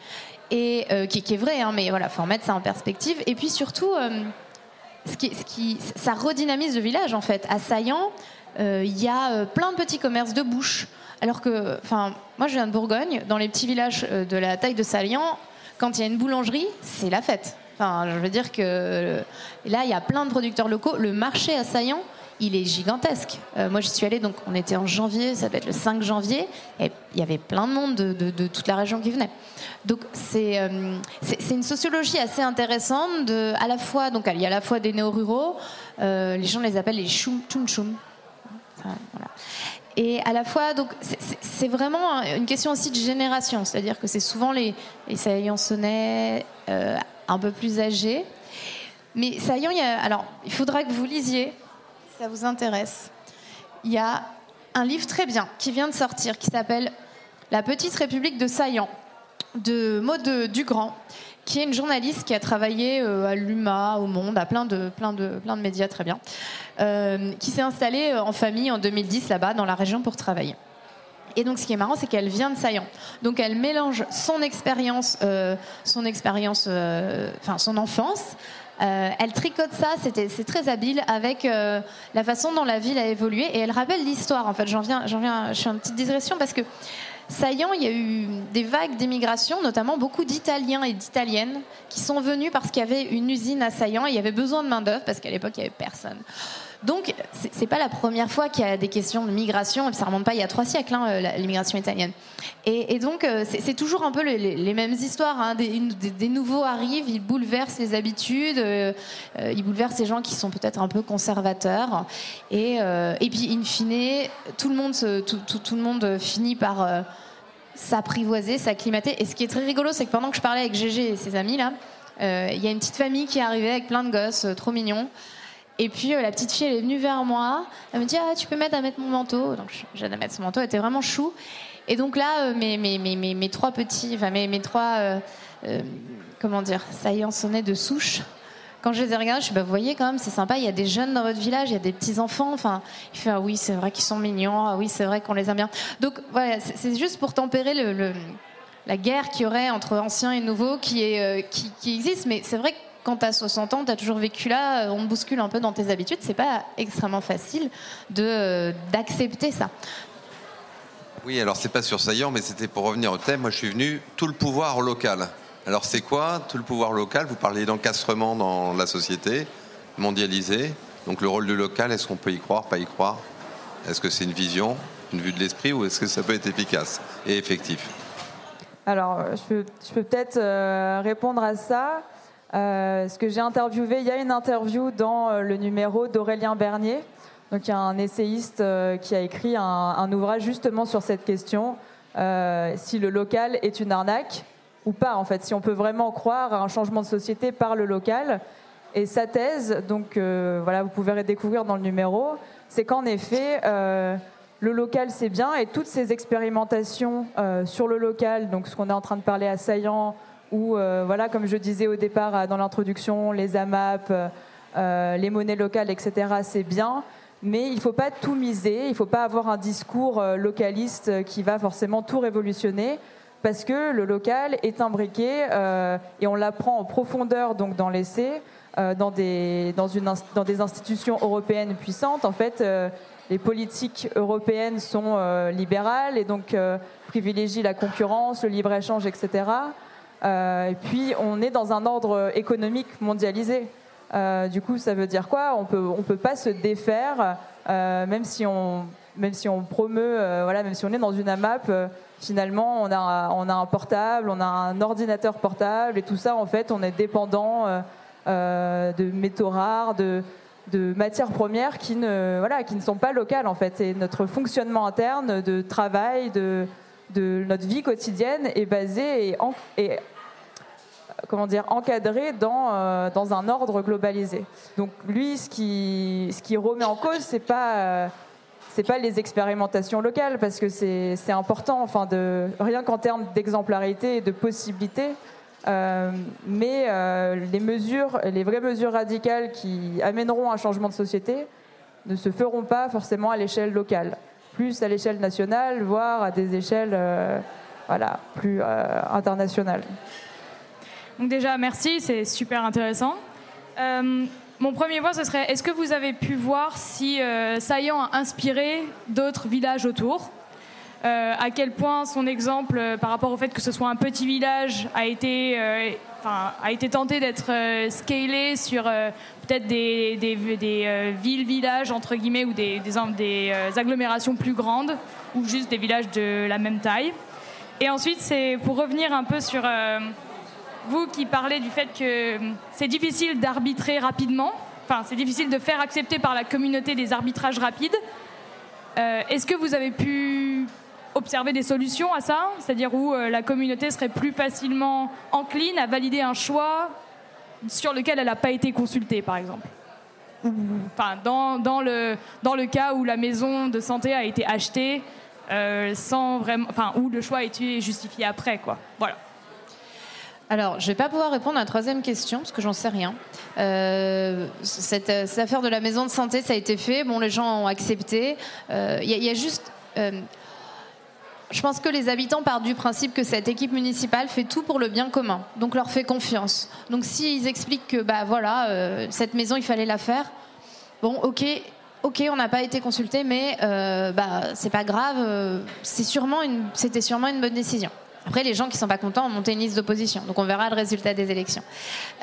et, qui, est vraie, hein, mais voilà, il faut remettre ça en perspective. Et puis surtout, ce qui, ce qui, ça redynamise le village en fait. À Saillant, il y a plein de petits commerces de bouche. Alors que, enfin, moi je viens de Bourgogne, dans les petits villages de la taille de Saillant, quand il y a une boulangerie, c'est la fête. Enfin, je veux dire que là, il y a plein de producteurs locaux. Le marché à Saillant, il est gigantesque. Euh, moi, j'y suis allée, donc on était en janvier, ça doit être le 5 janvier, et il y avait plein de monde de, toute la région qui venait. Donc euh, c'est c'est une sociologie assez intéressante. À la fois, donc il y a à la fois des néo-ruraux, euh, les gens les appellent les choum choum Et à la fois, donc c'est vraiment une question aussi de génération, c'est-à-dire que c'est souvent les, les Saillant-Sonnais un peu plus âgés. Mais Saillant, il y a, alors il faudra que vous lisiez ça vous intéresse, il y a un livre très bien qui vient de sortir qui s'appelle La petite république de Saillant de Maud Dugrand qui est une journaliste qui a travaillé euh, à l'UMA, au Monde, à plein de, plein de, plein de médias très bien, euh, qui s'est installée euh, en famille en 2010 là-bas dans la région pour travailler. Et donc, ce qui est marrant, c'est qu'elle vient de Saillant. Donc, elle mélange son expérience, son expérience, enfin son enfance, elle tricote ça, c'est très habile avec la façon dont la ville a évolué et elle rappelle l'histoire. En fait, j'en viens, viens, je suis en petite digression parce que Saillant, il y a eu des vagues d'émigration, notamment beaucoup d'Italiens et d'Italiennes qui sont venus parce qu'il y avait une usine à Saillant et il y avait besoin de main d'œuvre parce qu'à l'époque il n'y avait personne. Donc, c'est pas la première fois qu'il y a des questions de migration, et ça remonte pas il y a trois siècles, hein, euh, l'immigration italienne. Et, donc, euh, c'est toujours un peu les, mêmes histoires. Hein. Des, nouveaux arrivent, ils bouleversent les habitudes, euh, ils bouleversent les gens qui sont peut-être un peu conservateurs. Et, puis, in fine, tout le monde, tout, le monde finit par s'apprivoiser, s'acclimater. Et ce qui est très rigolo, c'est que pendant que je parlais avec Gégé et ses amis, là, il y a une petite famille qui est arrivée avec plein de gosses, trop mignons. Et puis euh, la petite fille, elle est venue vers moi. Elle me dit ah, Tu peux m'aider à mettre mon manteau Donc à mettre son manteau. Elle était vraiment chou. Et donc là, euh, mes, mes, mes, mes, trois petits, enfin mes, mes trois, euh, comment dire, en sonnait de souche. Quand je les ai regardés, je suis bah, vous voyez quand même, c'est sympa, il y a des jeunes dans votre village, il y a des petits-enfants. Enfin, il fait ah oui, c'est vrai qu'ils sont mignons, ah oui, c'est vrai qu'on les aime bien. Donc voilà, c'est juste pour tempérer le, la guerre qu'il y aurait entre anciens et nouveaux qui, est, qui, qui existe. Mais c'est vrai que quand tu as 60 ans, tu as toujours vécu là, euh, on te bouscule un peu dans tes habitudes, c'est pas extrêmement facile de, d'accepter ça. Oui, alors c'est pas sur Saillant, mais c'était pour revenir au thème. Moi, je suis venu tout le pouvoir local. Alors c'est quoi tout le pouvoir local? Vous parlez d'encastrement dans la société mondialisée. Donc le rôle du local, est-ce qu'on peut y croire, pas y croire? Est-ce que c'est une vision, une vue de l'esprit, ou est-ce que ça peut être efficace et effectif? Alors je peux, je peux peut-être euh, répondre à ça. Euh, ce que j'ai interviewé, il y a une interview dans euh, le numéro d'Aurélien Bernier. Donc il y a un essayiste euh, qui a écrit un, ouvrage justement sur cette question, si le local est une arnaque ou pas en fait, si on peut vraiment croire à un changement de société par le local. Et sa thèse, donc voilà, vous pouvez redécouvrir dans le numéro, c'est qu'en effet, le local c'est bien et toutes ces expérimentations sur le local, donc ce qu'on est en train de parler à Saillant, où, euh, voilà, comme je disais au départ euh, dans l'introduction, les AMAP, euh, les monnaies locales, etc., c'est bien. Mais il ne faut pas tout miser, il ne faut pas avoir un discours localiste qui va forcément tout révolutionner, parce que le local est imbriqué, et on l'apprend en profondeur donc dans l'essai, dans, des, dans, dans des institutions européennes puissantes. En fait, les politiques européennes sont libérales et donc privilégient la concurrence, le libre-échange, etc. Euh, et puis, on est dans un ordre économique mondialisé. Euh, du coup, ça veut dire quoi? On peut, on peut pas se défaire, euh, même si on, même si on promeut, voilà, même si on est dans une AMAP. finalement, on a, on a un portable, on a un ordinateur portable, et tout ça, en fait, on est dépendant de métaux rares, de, de matières premières qui ne, voilà, qui ne sont pas locales, en fait. Et notre fonctionnement interne de travail, de de notre vie quotidienne est basée et, comment dire, encadré dans, euh, dans un ordre globalisé. Donc lui, ce qui, ce qui remet en cause, c'est pas euh, pas les expérimentations locales parce que c'est important, enfin de rien qu'en termes d'exemplarité et de possibilités. Euh, mais les mesures, les vraies mesures radicales qui amèneront un changement de société ne se feront pas forcément à l'échelle locale plus à l'échelle nationale, voire à des échelles euh, voilà, plus euh, internationales. Donc déjà, merci, c'est super intéressant. Euh, mon premier point, ce serait, est-ce que vous avez pu voir si Saillant a inspiré d'autres villages autour? À quel point son exemple, par rapport au fait que ce soit un petit village, a été a été tenté d'être euh, scalé sur euh, peut-être des, euh, villes, villages entre guillemets ou des, des, agglomérations plus grandes ou juste des villages de la même taille. Et ensuite, c'est pour revenir un peu sur vous qui parlez du fait que c'est difficile d'arbitrer rapidement. Enfin, c'est difficile de faire accepter par la communauté des arbitrages rapides. Est-ce que vous avez pu observer des solutions à ça C'est-à-dire où euh, la communauté serait plus facilement encline à valider un choix sur lequel elle n'a pas été consultée, par exemple Enfin, dans, le, dans le cas où la maison de santé a été achetée euh, sans vraiment, enfin, où le choix a été justifié après, quoi. Voilà. Alors, je vais pas pouvoir répondre à la troisième question parce que j'en sais rien. Euh, cette, affaire de la maison de santé, ça a été fait. Bon, les gens ont accepté. Il y a juste. Je pense que les habitants partent du principe que cette équipe municipale fait tout pour le bien commun, donc leur fait confiance. Donc s'ils expliquent que bah voilà, euh, cette maison il fallait la faire, bon ok, ok on n'a pas été consulté, mais euh, bah c'est pas grave, euh, c'était sûrement une bonne décision. Après, les gens qui sont pas contents ont monté une liste d'opposition. Donc, on verra le résultat des élections.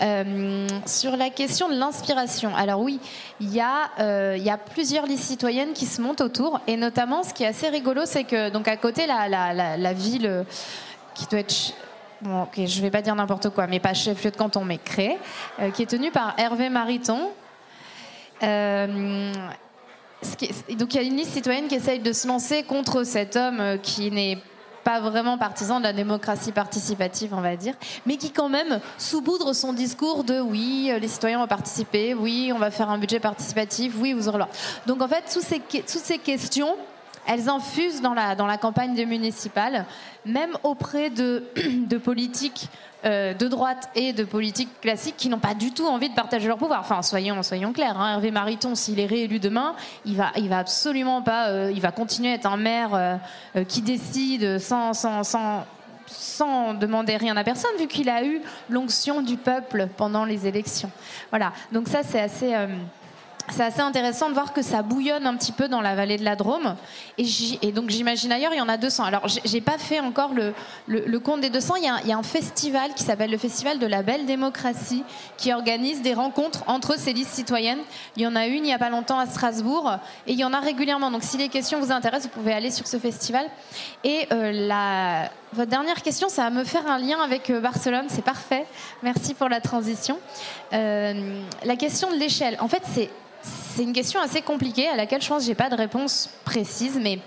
Euh, sur la question de l'inspiration, alors oui, il y, a, euh, il y a plusieurs listes citoyennes qui se montent autour. Et notamment, ce qui est assez rigolo, c'est que, donc, à côté, la, ville euh, qui doit être. Bon, ok, je vais pas dire n'importe quoi, mais pas chef-lieu de canton, mais Cré, euh, qui est tenue par Hervé Mariton. Donc il y a une liste citoyenne qui essaye de se lancer contre cet homme qui n'est pas vraiment partisan de la démocratie participative, on va dire, mais qui quand même sous-boudre son discours de oui, euh, les citoyens vont participer, oui, on va faire un budget participatif, oui, vous aurez. Donc en fait, toutes ces questions, elles infusent dans la, dans la campagne des municipales, même auprès de, de politiques euh, de droite et de politiques classiques qui n'ont pas du tout envie de partager leur pouvoir. Enfin, soyons, soyons clairs. hein, Hervé Mariton, s'il est réélu demain, il va, il va absolument pas, euh, il va continuer à être un maire euh, qui décide sans, sans, sans, sans demander rien à personne, vu qu'il a eu l'onction du peuple pendant les élections. Voilà. Donc ça, c'est assez. C'est assez intéressant de voir que ça bouillonne un petit peu dans la vallée de la Drôme. Et, donc j'imagine ailleurs, il y en a 200. Alors j'ai- pas fait encore le, le- compte des 200. Il y, a, un- festival qui s'appelle le Festival de la Belle Démocratie qui organise des rencontres entre ces listes citoyennes. Il y en a une il y a pas longtemps à Strasbourg et il y en a régulièrement. Donc si les questions vous intéressent, vous pouvez aller sur ce festival. Et euh, la, votre dernière question, ça va me faire un lien avec euh, Barcelone. C'est parfait. Merci pour la transition. Euh, la question de l'échelle. En fait, c'est une question assez compliquée à laquelle je pense que j'ai pas de réponse précise, mais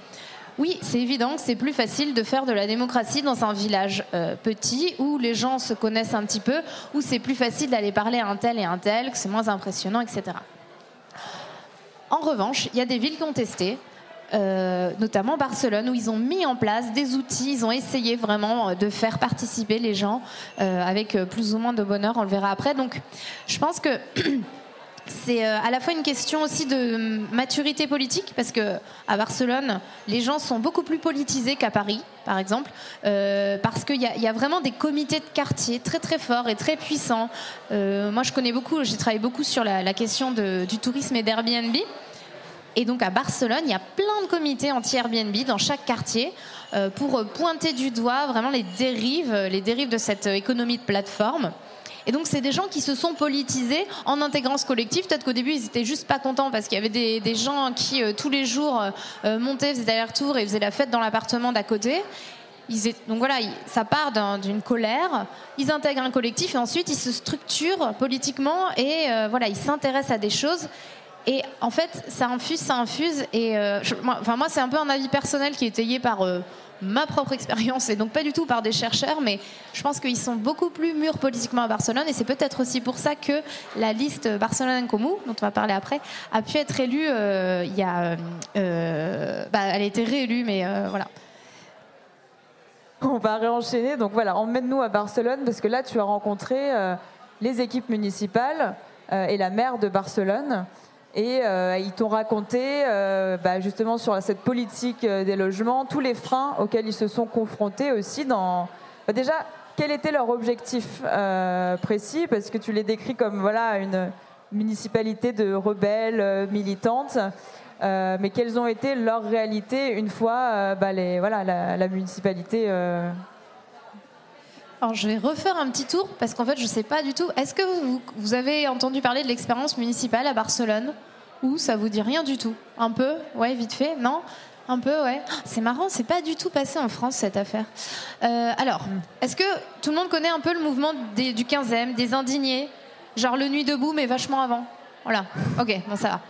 oui, c'est évident que c'est plus facile de faire de la démocratie dans un village euh, petit où les gens se connaissent un petit peu, où c'est plus facile d'aller parler à un tel et un tel, que c'est moins impressionnant, etc. En revanche, il y a des villes testé, euh, notamment Barcelone, où ils ont mis en place des outils, ils ont essayé vraiment euh, de faire participer les gens euh, avec plus ou moins de bonheur, on le verra après. Donc, je pense que c'est à la fois une question aussi de maturité politique, parce que à Barcelone, les gens sont beaucoup plus politisés qu'à Paris, par exemple, parce qu'il y, a- vraiment des comités de quartier très très forts et très puissants. Moi, je connais beaucoup, j'ai travaillé beaucoup sur la, question du tourisme et d'Airbnb. Et donc à Barcelone, il y a plein de comités anti-Airbnb dans chaque quartier euh, pour euh, pointer du doigt vraiment les dérives, euh, les dérives de cette économie de plateforme. Et donc, c'est des gens qui se sont politisés en intégrant ce collectif. Peut-être qu'au début, ils étaient juste pas contents parce qu'il y avait des, gens qui, tous les jours, montaient, faisaient aller-retour et faisaient la fête dans l'appartement d'à côté. Donc voilà, ça part d'un- d'une colère. Ils intègrent un collectif et ensuite ils se structurent politiquement et voilà, ils s'intéressent à des choses. Et en fait, ça infuse, ça infuse. Et euh, moi, enfin, moi, c'est un peu un avis personnel qui est étayé par euh, ma propre expérience et donc pas du tout par des chercheurs, mais je pense qu'ils sont beaucoup plus mûrs politiquement à Barcelone. Et c'est peut-être aussi pour ça que la liste Barcelone Comú, dont on va parler après, a pu être élue. euh, il y a, bah, elle a été réélue, mais voilà. On va réenchaîner. Donc voilà, emmène-nous à Barcelone parce que là, tu as rencontré les équipes municipales et la maire de Barcelone. Et euh, ils t'ont raconté euh, bah, justement sur cette politique euh, des logements, tous les freins auxquels ils se sont confrontés aussi dans... bah, déjà, quel était leur objectif précis? Parce que tu les décris comme voilà, une municipalité de rebelles, militantes. Mais quelles ont été leurs réalités une fois bah, voilà, la, municipalité Alors, je vais refaire un petit tour parce qu'en fait, je ne sais pas du tout. Est-ce que vous, avez entendu parler de l'expérience municipale à Barcelone Ou ça vous dit rien du tout? Un peu? Ouais, vite fait Non? Un peu, ouais. C'est marrant, c'est pas du tout passé en France cette affaire. Euh, alors, est-ce que tout le monde connaît un peu le mouvement du 15e, des indignés? Genre le Nuit debout, mais vachement avant. Voilà, ok, bon, ça va.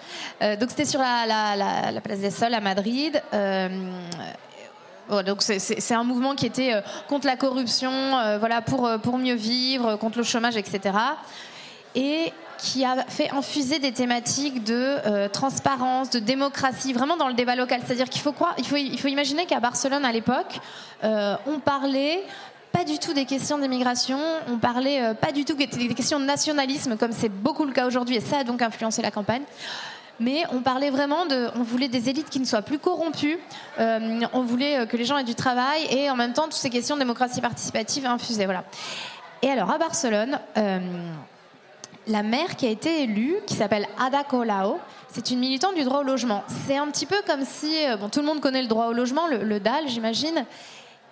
Euh, donc, c'était sur la place des Sols à Madrid. Euh, donc c'est- un mouvement qui était euh, contre la corruption, euh, voilà, pour, euh, pour mieux vivre, contre le chômage, etc. Et qui a fait infuser des thématiques de transparence, de démocratie, vraiment dans le débat local. C'est-à-dire qu'il faut, il faut, imaginer qu'à Barcelone, à l'époque, on parlait pas du tout des questions d'immigration, on parlait pas du tout des questions de nationalisme, comme c'est beaucoup le cas aujourd'hui, et ça a donc influencé la campagne. Mais on parlait vraiment de. On voulait des élites qui ne soient plus corrompues. euh, on voulait euh, que les gens aient du travail et en même temps toutes ces questions de démocratie participative infusées. Voilà. Et alors à Barcelone, euh, la maire qui a été élue, qui s'appelle Ada Colau, c'est une militante du droit au logement. C'est un petit peu comme si, bon, tout le monde connaît le droit au logement, le, DAL, j'imagine.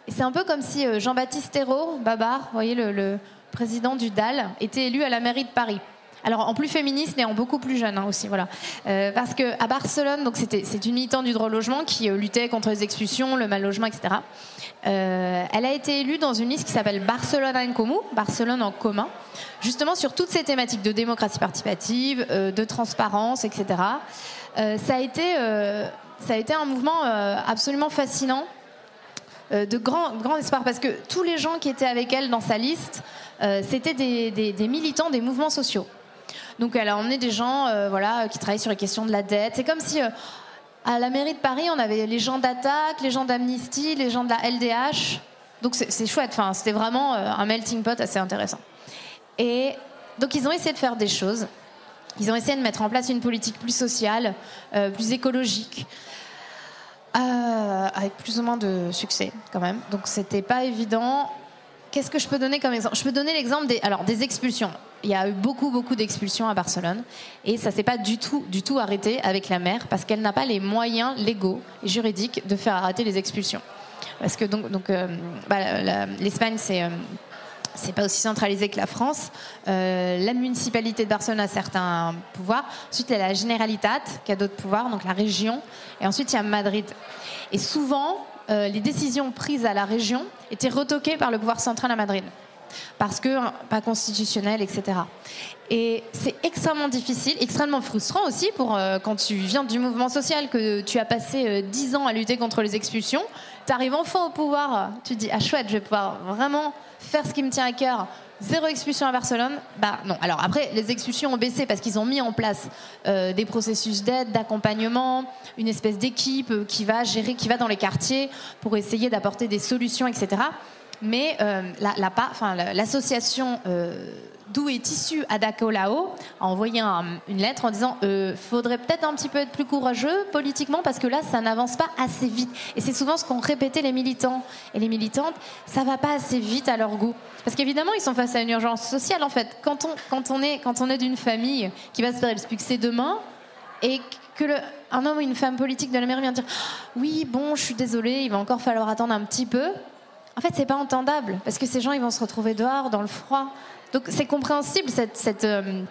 C'est un peu comme si Jean-Baptiste Thérault, Babar, vous voyez, le président du DAL, était élu à la mairie de Paris. Alors en plus féministe, mais en beaucoup plus jeune hein, aussi, voilà. Euh, parce que à Barcelone, donc c'était c'est une militante du droit au logement qui euh, luttait contre les expulsions, le mal logement, etc. Euh, elle a été élue dans une liste qui s'appelle Barcelone en Comú, Barcelone en commun, justement sur toutes ces thématiques de démocratie participative, de transparence, etc. Ça, a été, ça a été un mouvement absolument fascinant, de grand, grand espoir, parce que tous les gens qui étaient avec elle dans sa liste, euh, c'était des militants des mouvements sociaux. Donc elle a emmené des gens euh, voilà, qui travaillent sur les questions de la dette. C'est comme si... euh, à la mairie de Paris, on avait les gens d'Attaque, les gens d'Amnesty, les gens de la LDH. Donc c'est chouette. Enfin, c'était vraiment euh, un melting pot assez intéressant. Et donc ils ont essayé de faire des choses. Ils ont essayé de mettre en place une politique plus sociale, plus écologique, avec plus ou moins de succès quand même. Donc c'était pas évident. Qu'est-ce que je peux donner comme exemple? Je peux donner l'exemple des, alors, des expulsions. Il y a eu beaucoup, beaucoup d'expulsions à Barcelone et ça s'est pas du tout, du tout arrêté avec la maire parce qu'elle n'a pas les moyens légaux et juridiques de faire arrêter les expulsions. Parce que donc, donc euh, bah, l'Espagne, c'est euh, c'est pas aussi centralisé que la France. Euh, la municipalité de Barcelone a certains pouvoirs. Ensuite, il y a la Generalitat qui a d'autres pouvoirs, donc la région. Et ensuite, il y a Madrid. Et souvent, euh, les décisions prises à la région étaient retoquées par le pouvoir central à Madrid. Parce que pas constitutionnel, etc. Et c'est extrêmement difficile, extrêmement frustrant aussi pour euh, quand tu viens du mouvement social, que tu as passé euh, 10 ans à lutter contre les expulsions. Tu arrives enfin au pouvoir, tu dis, ah chouette, je vais pouvoir vraiment faire ce qui me tient à cœur. Zéro expulsion à Barcelone Bah non. Alors après, les expulsions ont baissé parce qu'ils ont mis en place euh, des processus d'aide, d'accompagnement, une espèce d'équipe euh, qui va gérer, qui va dans les quartiers pour essayer d'apporter des solutions, etc. Mais euh, la- la l'association euh, d'où est issue Ada Colau a envoyé un- une lettre en disant euh, faudrait peut-être un petit peu être plus courageux politiquement parce que là ça n'avance pas assez vite. Et c'est souvent ce qu'ont répété les militants. Et les militantes ça va pas assez vite à leur goût. Parce qu'évidemment ils sont face à une urgence sociale en fait. Quand on, quand on est, quand on est d'une famille qui va se faire expulser demain et que le- un homme ou une femme politique de la mairie vient dire oui bon je suis désolé il va encore falloir attendre un petit peu en fait, c'est pas entendable parce que ces gens, ils vont se retrouver dehors, dans le froid. Donc, c'est compréhensible cette, cette, euh,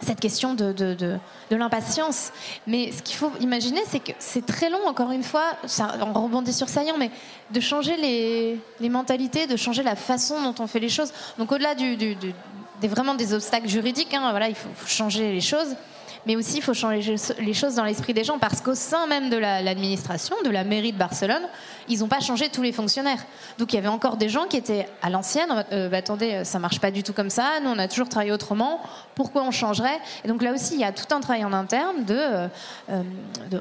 cette question de, de, de- l'impatience. Mais ce qu'il faut imaginer, c'est que c'est très long, encore une fois, ça, on rebondit sur Saillant, mais de changer les, les mentalités, de changer la façon dont on fait les choses. Donc, au-delà du, des, vraiment des obstacles juridiques, hein, voilà, il faut, changer les choses. Mais aussi, il faut changer les choses dans l'esprit des gens parce qu'au sein même de la- l'administration, de la mairie de Barcelone, ils n'ont pas changé tous les fonctionnaires. Donc il y avait encore des gens qui étaient à l'ancienne. euh, bah, attendez, ça marche pas du tout comme ça. Nous, on a toujours travaillé autrement. Pourquoi on changerait? Et donc là aussi, il y a tout un travail en interne de, euh, euh,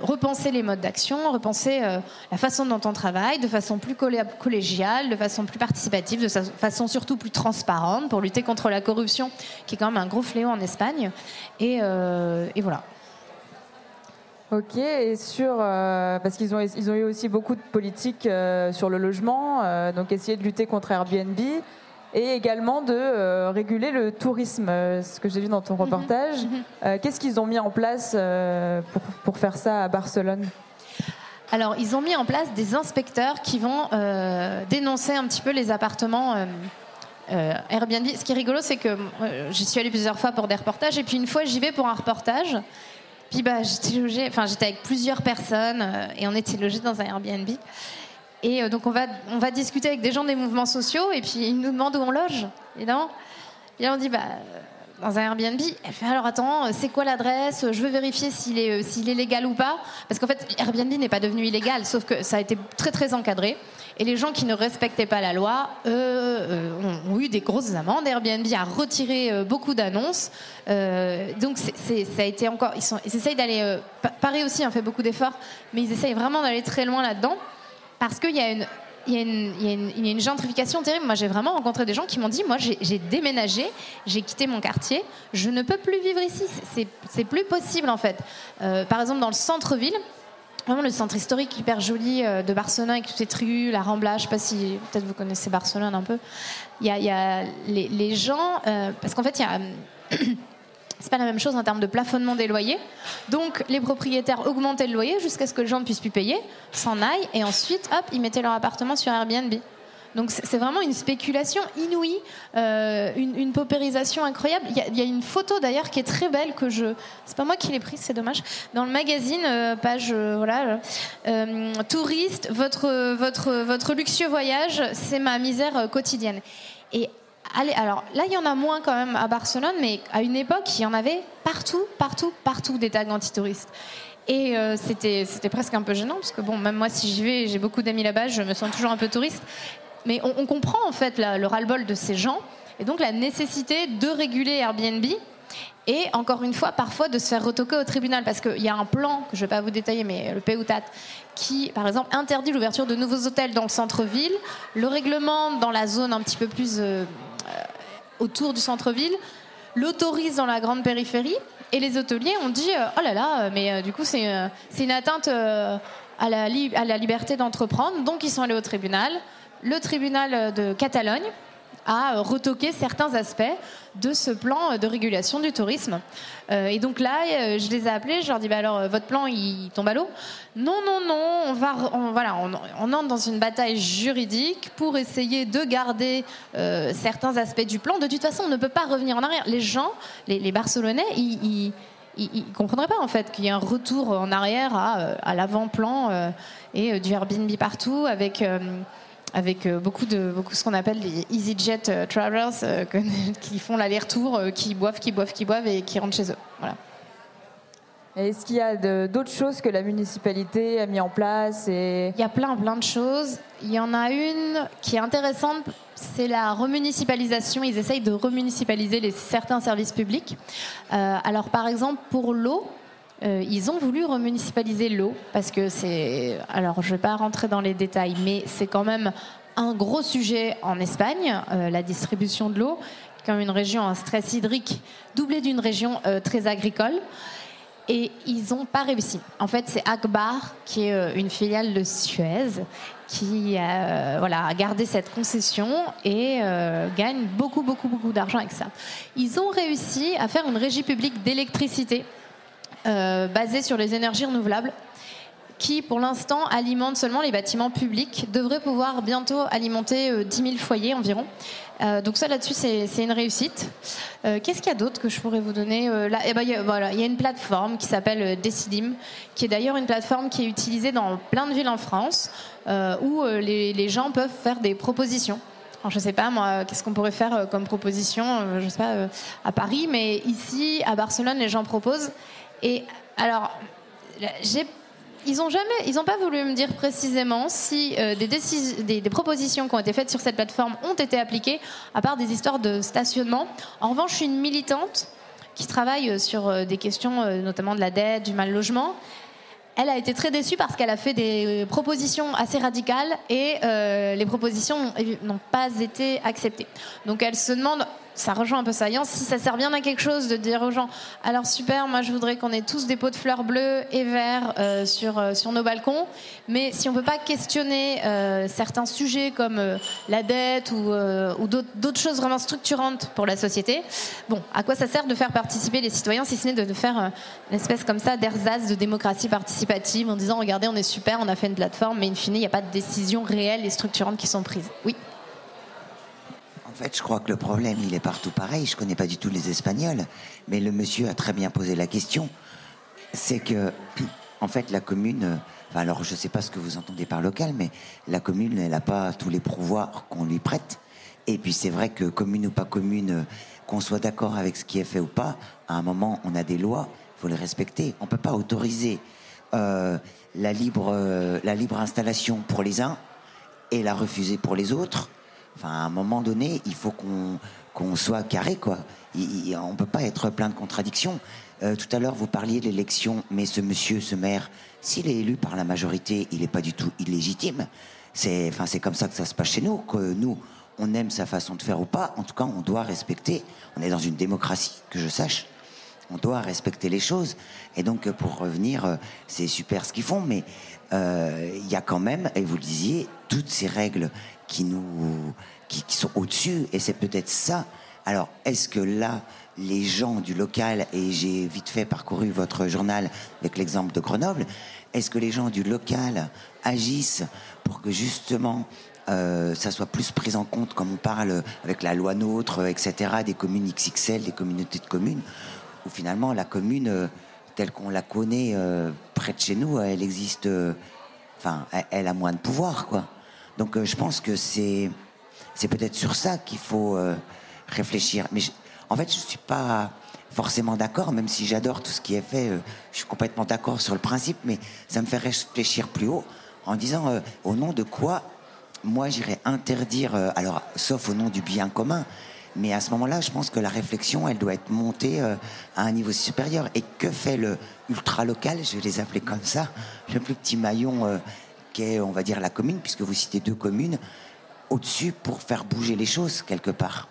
repenser les modes d'action, repenser euh, la façon dont on travaille, de façon plus collé- collégiale, de façon plus participative, de façon surtout plus transparente pour lutter contre la corruption, qui est quand même un gros fléau en Espagne. Euh, et voilà. Ok, et sur euh, parce qu'ils ont ils ont eu aussi beaucoup de politiques euh, sur le logement, euh, donc essayer de lutter contre Airbnb et également de réguler le tourisme, ce que j'ai vu dans ton reportage. Euh, Qu'est-ce qu'ils ont mis en place pour, pour faire ça à Barcelone? Alors, ils ont mis en place des inspecteurs qui vont dénoncer un petit peu les appartements euh, Airbnb. Ce qui est rigolo, c'est que euh, j'y suis allée plusieurs fois pour des reportages, et puis une fois j'y vais pour un reportage. Puis bah, j'étais logée, enfin j'étais avec plusieurs personnes euh, et on était logés dans un Airbnb. Et euh, donc on va, on va discuter avec des gens des mouvements sociaux et puis ils nous demandent où on loge, évidemment. Et on dit bah euh, dans un Airbnb. Elle fait alors attends, c'est quoi l'adresse? Je veux vérifier s'il est, s'il est légal ou pas. Parce qu'en fait Airbnb n'est pas devenu illégal, sauf que ça a été très très encadré. Et les gens qui ne respectaient pas la loi, eux, euh, ont, eu des grosses amendes. Airbnb a retiré euh, beaucoup d'annonces. Euh, donc ça a été encore. Ils, essayent d'aller. Pa- Paris aussi en fait beaucoup d'efforts, mais ils essayent vraiment d'aller très loin là-dedans parce qu'il y a une. Il y, a une, il y a une- il y a une gentrification terrible. Moi, j'ai vraiment rencontré des gens qui m'ont dit Moi, j'ai déménagé, j'ai quitté mon quartier, je ne peux plus vivre ici. C'est- C'est plus possible, en fait. Par exemple, dans le centre-ville, Vraiment le centre historique hyper joli euh, de Barcelone avec toutes ces rues, la Rambla, je sais pas si peut-être vous connaissez Barcelone un peu. Il y a, les gens, euh, parce qu'en fait il y a c'est pas la même chose en termes de plafonnement des loyers. Donc les propriétaires augmentaient le loyer jusqu'à ce que les gens ne puissent plus payer, s'en aillent et ensuite hop ils mettaient leur appartement sur Airbnb. Donc c'est vraiment une spéculation inouïe, euh, une, une paupérisation incroyable. Il y, a, une photo d'ailleurs qui est très belle que je, c'est pas moi qui l'ai prise, c'est dommage. Dans le magazine, euh, page euh, voilà, touriste, votre votre votre luxueux voyage, c'est ma misère quotidienne. Et allez, alors là il y en a moins quand même à Barcelone, mais à une époque il y en avait partout, partout, partout des tags anti-touristes. Et c'était c'était presque un peu gênant parce que bon, même moi si j'y vais, j'ai beaucoup d'amis là-bas, je me sens toujours un peu touriste. Mais on, comprend en fait le ras-le-bol de ces gens et donc la nécessité de réguler Airbnb et encore une fois parfois de se faire retoquer au tribunal. Parce qu'il y a un plan que je ne vais pas vous détailler mais le PEUTAT qui par exemple interdit l'ouverture de nouveaux hôtels dans le centre-ville, le règlement dans la zone un petit peu plus euh, euh, autour du centre-ville, l'autorise dans la grande périphérie et les hôteliers ont dit euh, oh là là mais du coup c'est une atteinte à la liberté d'entreprendre. Donc ils sont allés au tribunal le tribunal de Catalogne a euh, retoqué certains aspects de ce plan de régulation du tourisme. Euh, et donc là, euh, je les ai appelés, je leur dis bah alors votre plan il tombe à l'eau Non, non, non, on va, voilà, on, entre dans une bataille juridique pour essayer de garder certains aspects du plan. De toute façon, on ne peut pas revenir en arrière. Les gens, les, Barcelonais, ils, ils comprendraient pas en fait qu'il y ait un retour en arrière à, l'avant-plan et du Airbnb partout avec avec euh, beaucoup de beaucoup ce qu'on appelle les EasyJet euh, travelers euh, qui font l'aller-retour, qui boivent, qui boivent, qui boivent et qui rentrent chez eux. Voilà. Est-ce qu'il y a d'autres choses que la municipalité a mis en place et... Il y a plein, plein de choses. Il y en a une qui est intéressante, c'est la remunicipalisation. Ils essayent de remunicipaliser les, certains services publics. Euh, alors, par exemple, pour l'eau, euh, ils ont voulu remunicipaliser l'eau parce que c'est. Alors, je ne vais pas rentrer dans les détails, mais c'est quand même un gros sujet en Espagne, euh, la distribution de l'eau, comme une région en stress hydrique, doublée d'une région euh, très agricole. Et ils n'ont pas réussi. En fait, c'est Akbar, qui est une filiale de Suez, qui euh, voilà, a gardé cette concession et gagne beaucoup, beaucoup, beaucoup d'argent avec ça. Ils ont réussi à faire une régie publique d'électricité basée sur les énergies renouvelables qui, pour l'instant, alimente seulement les bâtiments publics, devrait pouvoir bientôt alimenter euh, 10 000 foyers environ. Euh, donc ça, là-dessus, c'est une réussite. Euh, Qu'est-ce qu'il y a d'autre que je pourrais vous donner Euh, là, eh ben, il y a- voilà, Il y a une plateforme qui s'appelle euh, Decidim, qui est d'ailleurs une plateforme qui est utilisée dans plein de villes en France, euh, où euh, les, gens peuvent faire des propositions. Je sais pas, moi, qu'est-ce qu'on pourrait faire euh, comme proposition, euh, je sais pas, euh, à Paris, mais ici, à Barcelone, les gens proposent. Et alors, ils n'ont jamais, ils n'ont pas voulu me dire précisément si euh, des, propositions qui ont été faites sur cette plateforme ont été appliquées, à part des histoires de stationnement. En revanche, une militante qui travaille euh, sur euh, des questions, notamment de la dette, du mal logement. Elle a été très déçue parce qu'elle a fait des propositions assez radicales et les propositions n'ont pas été acceptées. Donc elle se demande, ça rejoint un peu ça, si ça sert bien à quelque chose de dire aux gens, alors super, moi je voudrais qu'on ait tous des pots de fleurs bleues et verts euh, sur, euh, sur nos balcons, mais si on ne peut pas questionner euh, certains sujets comme la dette ou, ou d'autres choses vraiment structurantes pour la société, bon, à quoi ça sert de faire participer les citoyens si ce n'est de, faire une espèce comme ça d'ersatz de démocratie participative en disant regardez on est super, on a fait une plateforme, mais in fine il n'y a pas de décisions réelles et structurantes qui sont prises. Oui. Fait, je crois que le problème, il est partout pareil. Je connais pas du tout les Espagnols, mais le monsieur a très bien posé la question. C'est que, en fait, la commune. euh, alors, je sais pas ce que vous entendez par local, mais la commune, elle n'a pas tous les pouvoirs qu'on lui prête. Et puis, c'est vrai que commune ou pas commune, euh, qu'on soit d'accord avec ce qui est fait ou pas, à un moment, on a des lois, il faut les respecter. On peut pas autoriser euh, la libre, la libre installation pour les uns et la refuser pour les autres. Enfin, à un moment donné, il faut qu'on soit carré, quoi. On peut pas être plein de contradictions. Euh, tout à l'heure, vous parliez de l'élection, mais ce monsieur, ce maire, s'il est élu par la majorité, il n'est pas du tout illégitime. C'est, enfin, comme ça que ça se passe chez nous. Que nous, on aime sa façon de faire ou pas. En tout cas, on doit respecter. On est dans une démocratie, que je sache. On doit respecter les choses. Et donc, pour revenir, euh, c'est super ce qu'ils font, mais euh, il y a quand même, et vous le disiez, toutes ces règles qui nous, qui, sont au-dessus. Et c'est peut-être ça. Alors, est-ce que là, les gens du local, et j'ai vite fait parcouru votre journal avec l'exemple de Grenoble, est-ce que les gens du local agissent pour que justement euh, ça soit plus pris en compte, comme on parle avec la loi NOTRe, etc., des communes XXL, des communautés de communes, où finalement la commune, euh, telle qu'on la connaît euh, près de chez nous, elle existe, enfin, elle a moins de pouvoir, quoi. Donc euh, je pense que c'est c'est peut-être sur ça qu'il faut euh, réfléchir. Mais en fait, je suis pas forcément d'accord, même si j'adore tout ce qui est fait. euh, je suis complètement d'accord sur le principe, mais ça me fait réfléchir plus haut en disant au nom de quoi moi j'irais interdire, alors sauf au nom du bien commun. Mais à ce moment-là, je pense que la réflexion, elle doit être montée à un niveau supérieur. Et que fait le ultra local, je vais les appeler comme ça, le plus petit maillon qu'est, on va dire, la commune, puisque vous citez deux communes, au-dessus pour faire bouger les choses quelque part.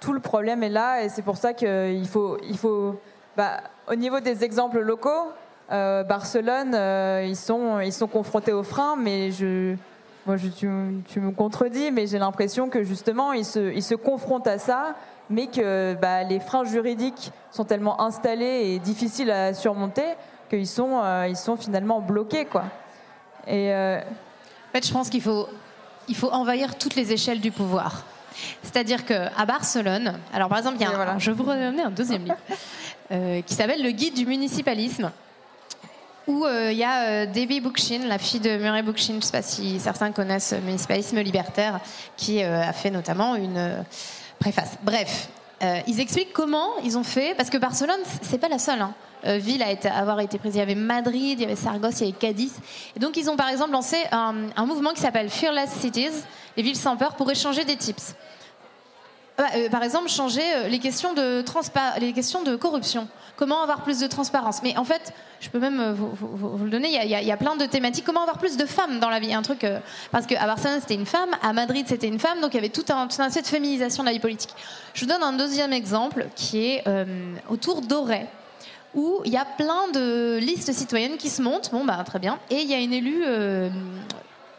tout le problème est là et c'est pour ça qu'il faut, il faut bah, au niveau des exemples locaux, euh, Barcelone, euh, ils, sont, ils sont confrontés aux freins, mais je, moi, je, tu, me contredis, mais j'ai l'impression que justement, ils se, ils se confrontent à ça, mais que bah, les freins juridiques sont tellement installés et difficiles à surmonter qu'ils sont, euh, ils sont finalement bloqués. Quoi. Et, euh, En fait, je pense qu'il faut, il faut envahir toutes les échelles du pouvoir. C'est-à-dire qu'à Barcelone, alors par exemple, il y a un, je vous ramener un deuxième livre euh, qui s'appelle Le guide du municipalisme, où euh, il y a Debbie Bookchin, la fille de Murray Bookchin, je ne sais pas si certains connaissent le municipalisme libertaire, qui a fait notamment une préface. Bref, ils expliquent comment ils ont fait, parce que Barcelone, c'est pas la seule. hein, euh, ville à avoir été prise. Il y avait Madrid, il y avait Saragosse, il y avait Cadiz. Et donc, ils ont par exemple lancé un, mouvement qui s'appelle Fearless Cities, les villes sans peur, pour échanger des tips. Bah, euh, par exemple, changer euh, les questions de les questions de corruption. Comment avoir plus de transparence? Mais en fait, je peux même euh, vous, le donner. Il y, a, plein de thématiques. Comment avoir plus de femmes dans la vie? Un truc euh, parce qu'à Barcelone c'était une femme, à Madrid c'était une femme, donc il y avait tout un, tout un aspect de féminisation de la vie politique. Je vous donne un deuxième exemple qui est euh, autour d'Auray où il y a plein de listes citoyennes qui se montent. Bon, bah très bien. Et il y a une élue, euh,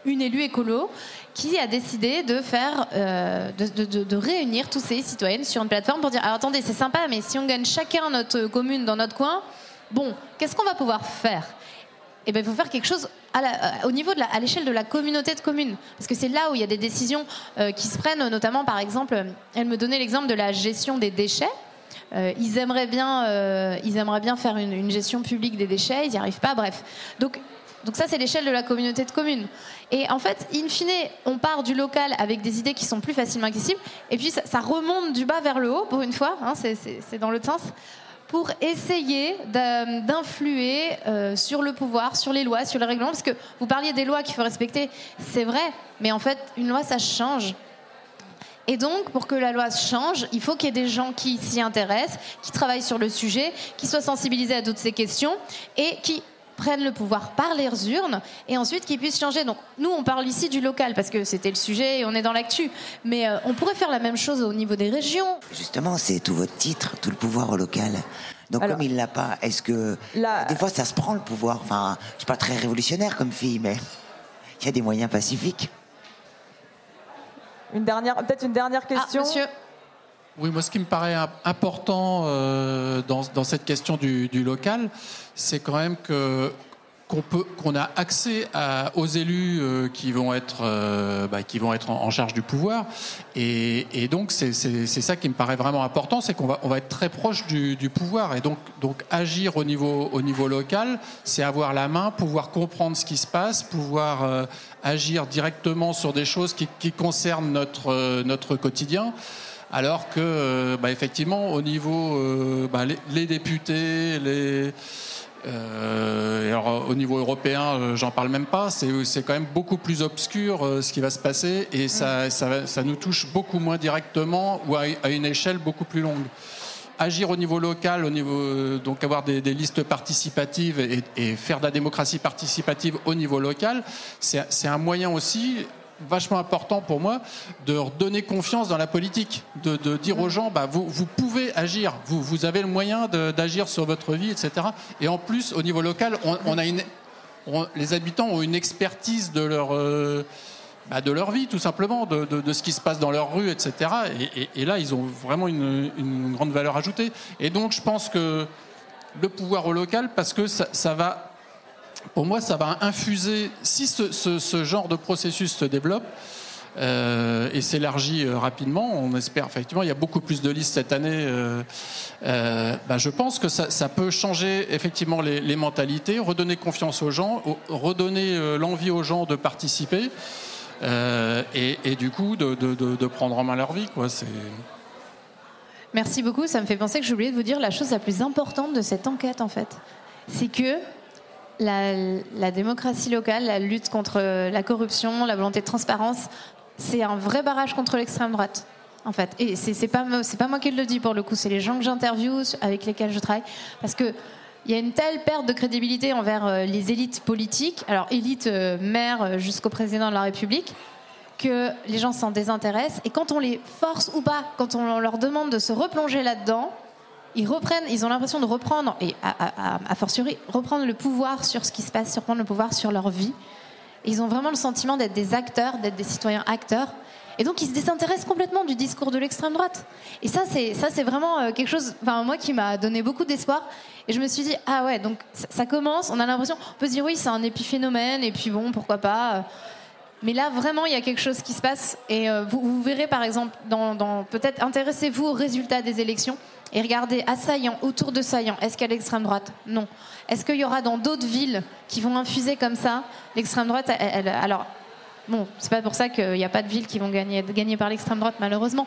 une élue écolo qui a décidé de faire, euh, de, réunir tous ces citoyennes sur une plateforme pour dire alors attendez, c'est sympa, mais si on gagne chacun notre commune dans notre coin, bon, qu'est-ce qu'on va pouvoir faire? Eh ben, il faut faire quelque chose à euh, au niveau de la, à l'échelle de la communauté de communes. Parce que c'est là où il y a des décisions euh, qui se prennent, notamment par exemple, euh, elle me donnait l'exemple de la gestion des déchets. Euh, ils, aimeraient bien, euh, ils aimeraient bien faire une, gestion publique des déchets, ils n'y arrivent pas, bref. Donc, donc ça, c'est l'échelle de la communauté de communes. Et en fait, in fine, on part du local avec des idées qui sont plus facilement accessibles, et puis ça, remonte du bas vers le haut, pour une fois, hein, c'est- dans l'autre sens, pour essayer d'influer euh, sur le pouvoir, sur les lois, sur les règlements, parce que vous parliez des lois qu'il faut respecter, c'est vrai, mais en fait, une loi, ça change. Et donc, pour que la loi change, il faut qu'il y ait des gens qui s'y intéressent, qui travaillent sur le sujet, qui soient sensibilisés à toutes ces questions et qui prennent le pouvoir par les urnes et ensuite qui puissent changer. Donc, nous, on parle ici du local parce que c'était le sujet et on est dans l'actu. Mais euh, on pourrait faire la même chose au niveau des régions. Justement, c'est tout votre titre, tout le pouvoir au local. Donc comme il l'a pas, est-ce que des fois ça se prend le pouvoir? Enfin, je suis pas très révolutionnaire comme fille, mais il y a des moyens pacifiques. Une dernière, peut-être une dernière question. monsieur. Oui, moi, ce qui me paraît im- important euh, dans, dans cette question du, du local, c'est quand même que qu'on peut, qu'on a accès à, aux élus euh, qui vont être, euh, bah, qui vont être en, charge du pouvoir. Et, et donc c'est, ça qui me paraît vraiment important, c'est qu'on va, on va être très proche du, du pouvoir. Et donc, donc agir au niveau, au niveau local, c'est avoir la main, pouvoir comprendre ce qui se passe, pouvoir euh, agir directement sur des choses qui, qui concernent notre, euh, notre quotidien alors que, bah, effectivement, au niveau, bah, les, les, députés, les, euh, alors, au niveau européen, euh, j'en parle même pas. C'est quand même beaucoup plus obscur euh, ce qui va se passer et ça, ça, ça, nous touche beaucoup moins directement ou à, à, une échelle beaucoup plus longue. Agir au niveau local, au niveau donc avoir des, des listes participatives et, et, faire de la démocratie participative au niveau local, c'est un moyen aussi vachement important pour moi de redonner confiance dans la politique, de, dire aux gens, bah, vous, pouvez agir, vous, avez le moyen d'agir sur votre vie, etc. Et en plus, au niveau local, on, a les habitants ont une expertise de leur, euh, bah, vie, tout simplement, de, ce qui se passe dans leur rue, etc. Et, là, ils ont vraiment une, grande valeur ajoutée. Et donc, je pense que le pouvoir au local, parce que ça va pour moi, ça va infuser, si ce, ce, ce genre de processus se développe, euh, et s'élargit euh, rapidement. On espère effectivement, il y a beaucoup plus de listes cette année. Ben je pense que ça, ça, peut changer effectivement les, mentalités, redonner confiance aux gens, redonner l'envie aux gens de participer et, et, du coup de, de, de, de, prendre en main leur vie. Quoi. Merci beaucoup. Ça me fait penser que j'ai oublié de vous dire la chose la plus importante de cette enquête en fait. C'est que la, démocratie locale, la lutte contre la corruption, la volonté de transparence, c'est un vrai barrage contre l'extrême droite. En fait, et c'est pas pas moi qui le dis pour le coup, c'est les gens que j'interviewe, avec lesquels je travaille, parce que il y a une telle perte de crédibilité envers euh, les élites politiques, alors élites euh, maire jusqu'au président de la République, que les gens s'en désintéressent. Et quand on les force ou pas, quand on leur demande de se replonger là-dedans, ils reprennent, ils ont l'impression de reprendre, et à, à, à, fortiori, reprendre le pouvoir sur ce qui se passe, reprendre le pouvoir sur leur vie. Ils ont vraiment le sentiment d'être des acteurs, d'être des citoyens acteurs. Et donc ils se désintéressent complètement du discours de l'extrême droite. Et ça, c'est ça, c'est vraiment euh, quelque chose, enfin moi qui m'a donné beaucoup d'espoir. Et je me suis dit ah ouais, donc ça, commence. On a l'impression, on peut se dire oui, c'est un épiphénomène. Et puis bon, pourquoi pas. Mais là, vraiment, il y a quelque chose qui se passe. Et euh, vous, verrez, par exemple, dans peut-être intéressez-vous aux résultats des élections et regardez à Saillant, autour de Saillant, est-ce qu'il y a l'extrême droite? Non. Est-ce qu'il y aura dans d'autres villes qui vont infuser comme ça? L'extrême droite Alors, bon, c'est pas pour ça qu'il n'y a pas de villes qui vont gagner, gagner par l'extrême droite, malheureusement.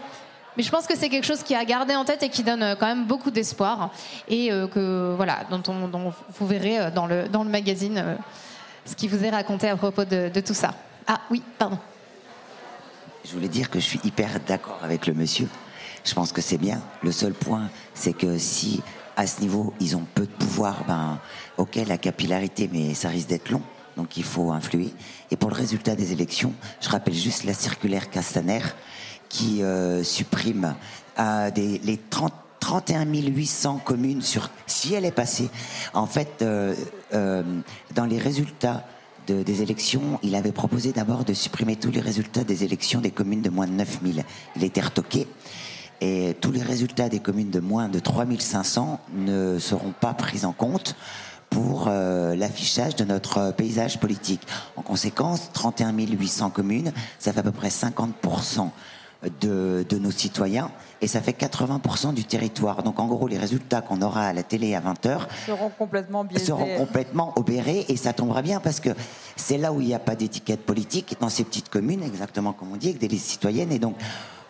Mais je pense que c'est quelque chose qui a gardé en tête et qui donne euh, quand même beaucoup d'espoir et euh, que voilà, dont, on, dont, vous verrez euh, dans le, dans le magazine ce qui vous est raconté à propos de tout ça. Ah oui, pardon. Je voulais dire que je suis hyper d'accord avec le monsieur. Je pense que c'est bien. Le seul point, c'est que si à ce niveau, ils ont peu de pouvoir, ben, ok, la capillarité, mais ça risque d'être long. Donc il faut influer. Et pour le résultat des élections, je rappelle juste la circulaire Castaner qui euh, supprime euh, des, les 30 31 800 communes sur si elle est passée. En fait, euh, euh, dans les résultats de, des élections, il avait proposé d'abord de supprimer tous les résultats des élections des communes de moins de 9000. Il était retoqué. Et tous les résultats des communes de moins de 3500 ne seront pas pris en compte pour euh, l'affichage de notre paysage politique. En conséquence, 31 800 communes, ça fait à peu près 50% de, de, nos citoyens et ça fait 80% du territoire. Donc en gros, les résultats qu'on aura à la télé à 20h seront complètement biaisés. seront complètement obérés et ça tombera bien parce que c'est là où il n'y a pas d'étiquette politique, dans ces petites communes, exactement comme on dit, avec des listes citoyennes. Et donc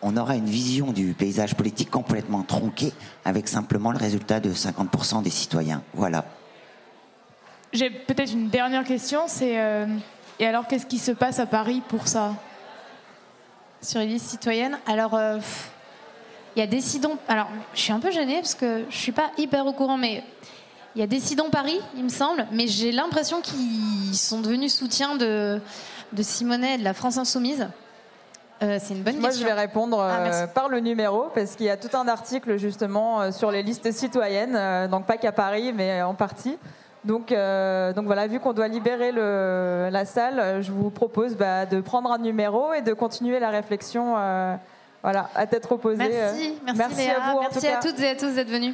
on aura une vision du paysage politique complètement tronquée avec simplement le résultat de 50% des citoyens. Voilà. J'ai peut-être une dernière question, euh, et alors qu'est-ce qui se passe à Paris pour ça? Sur les listes citoyennes. Alors, euh, il y a Décidons. Alors, je suis un peu gênée parce que je suis pas hyper au courant, mais il y a Décidons Paris, il me semble, mais j'ai l'impression qu'ils sont devenus soutien de, de Simonet et de la France Insoumise. Euh, c'est une bonne Moi, question. je vais répondre euh, ah, par le numéro, parce qu'il y a tout un article justement euh, sur les listes citoyennes, euh, donc pas qu'à Paris, mais en partie. Donc, euh, donc voilà, vu qu'on doit libérer le, la salle, je vous propose bah, de prendre un numéro et de continuer la réflexion euh, voilà, à tête opposée. Merci, merci, merci Léa, à vous. merci à toutes et à tous d'être venus.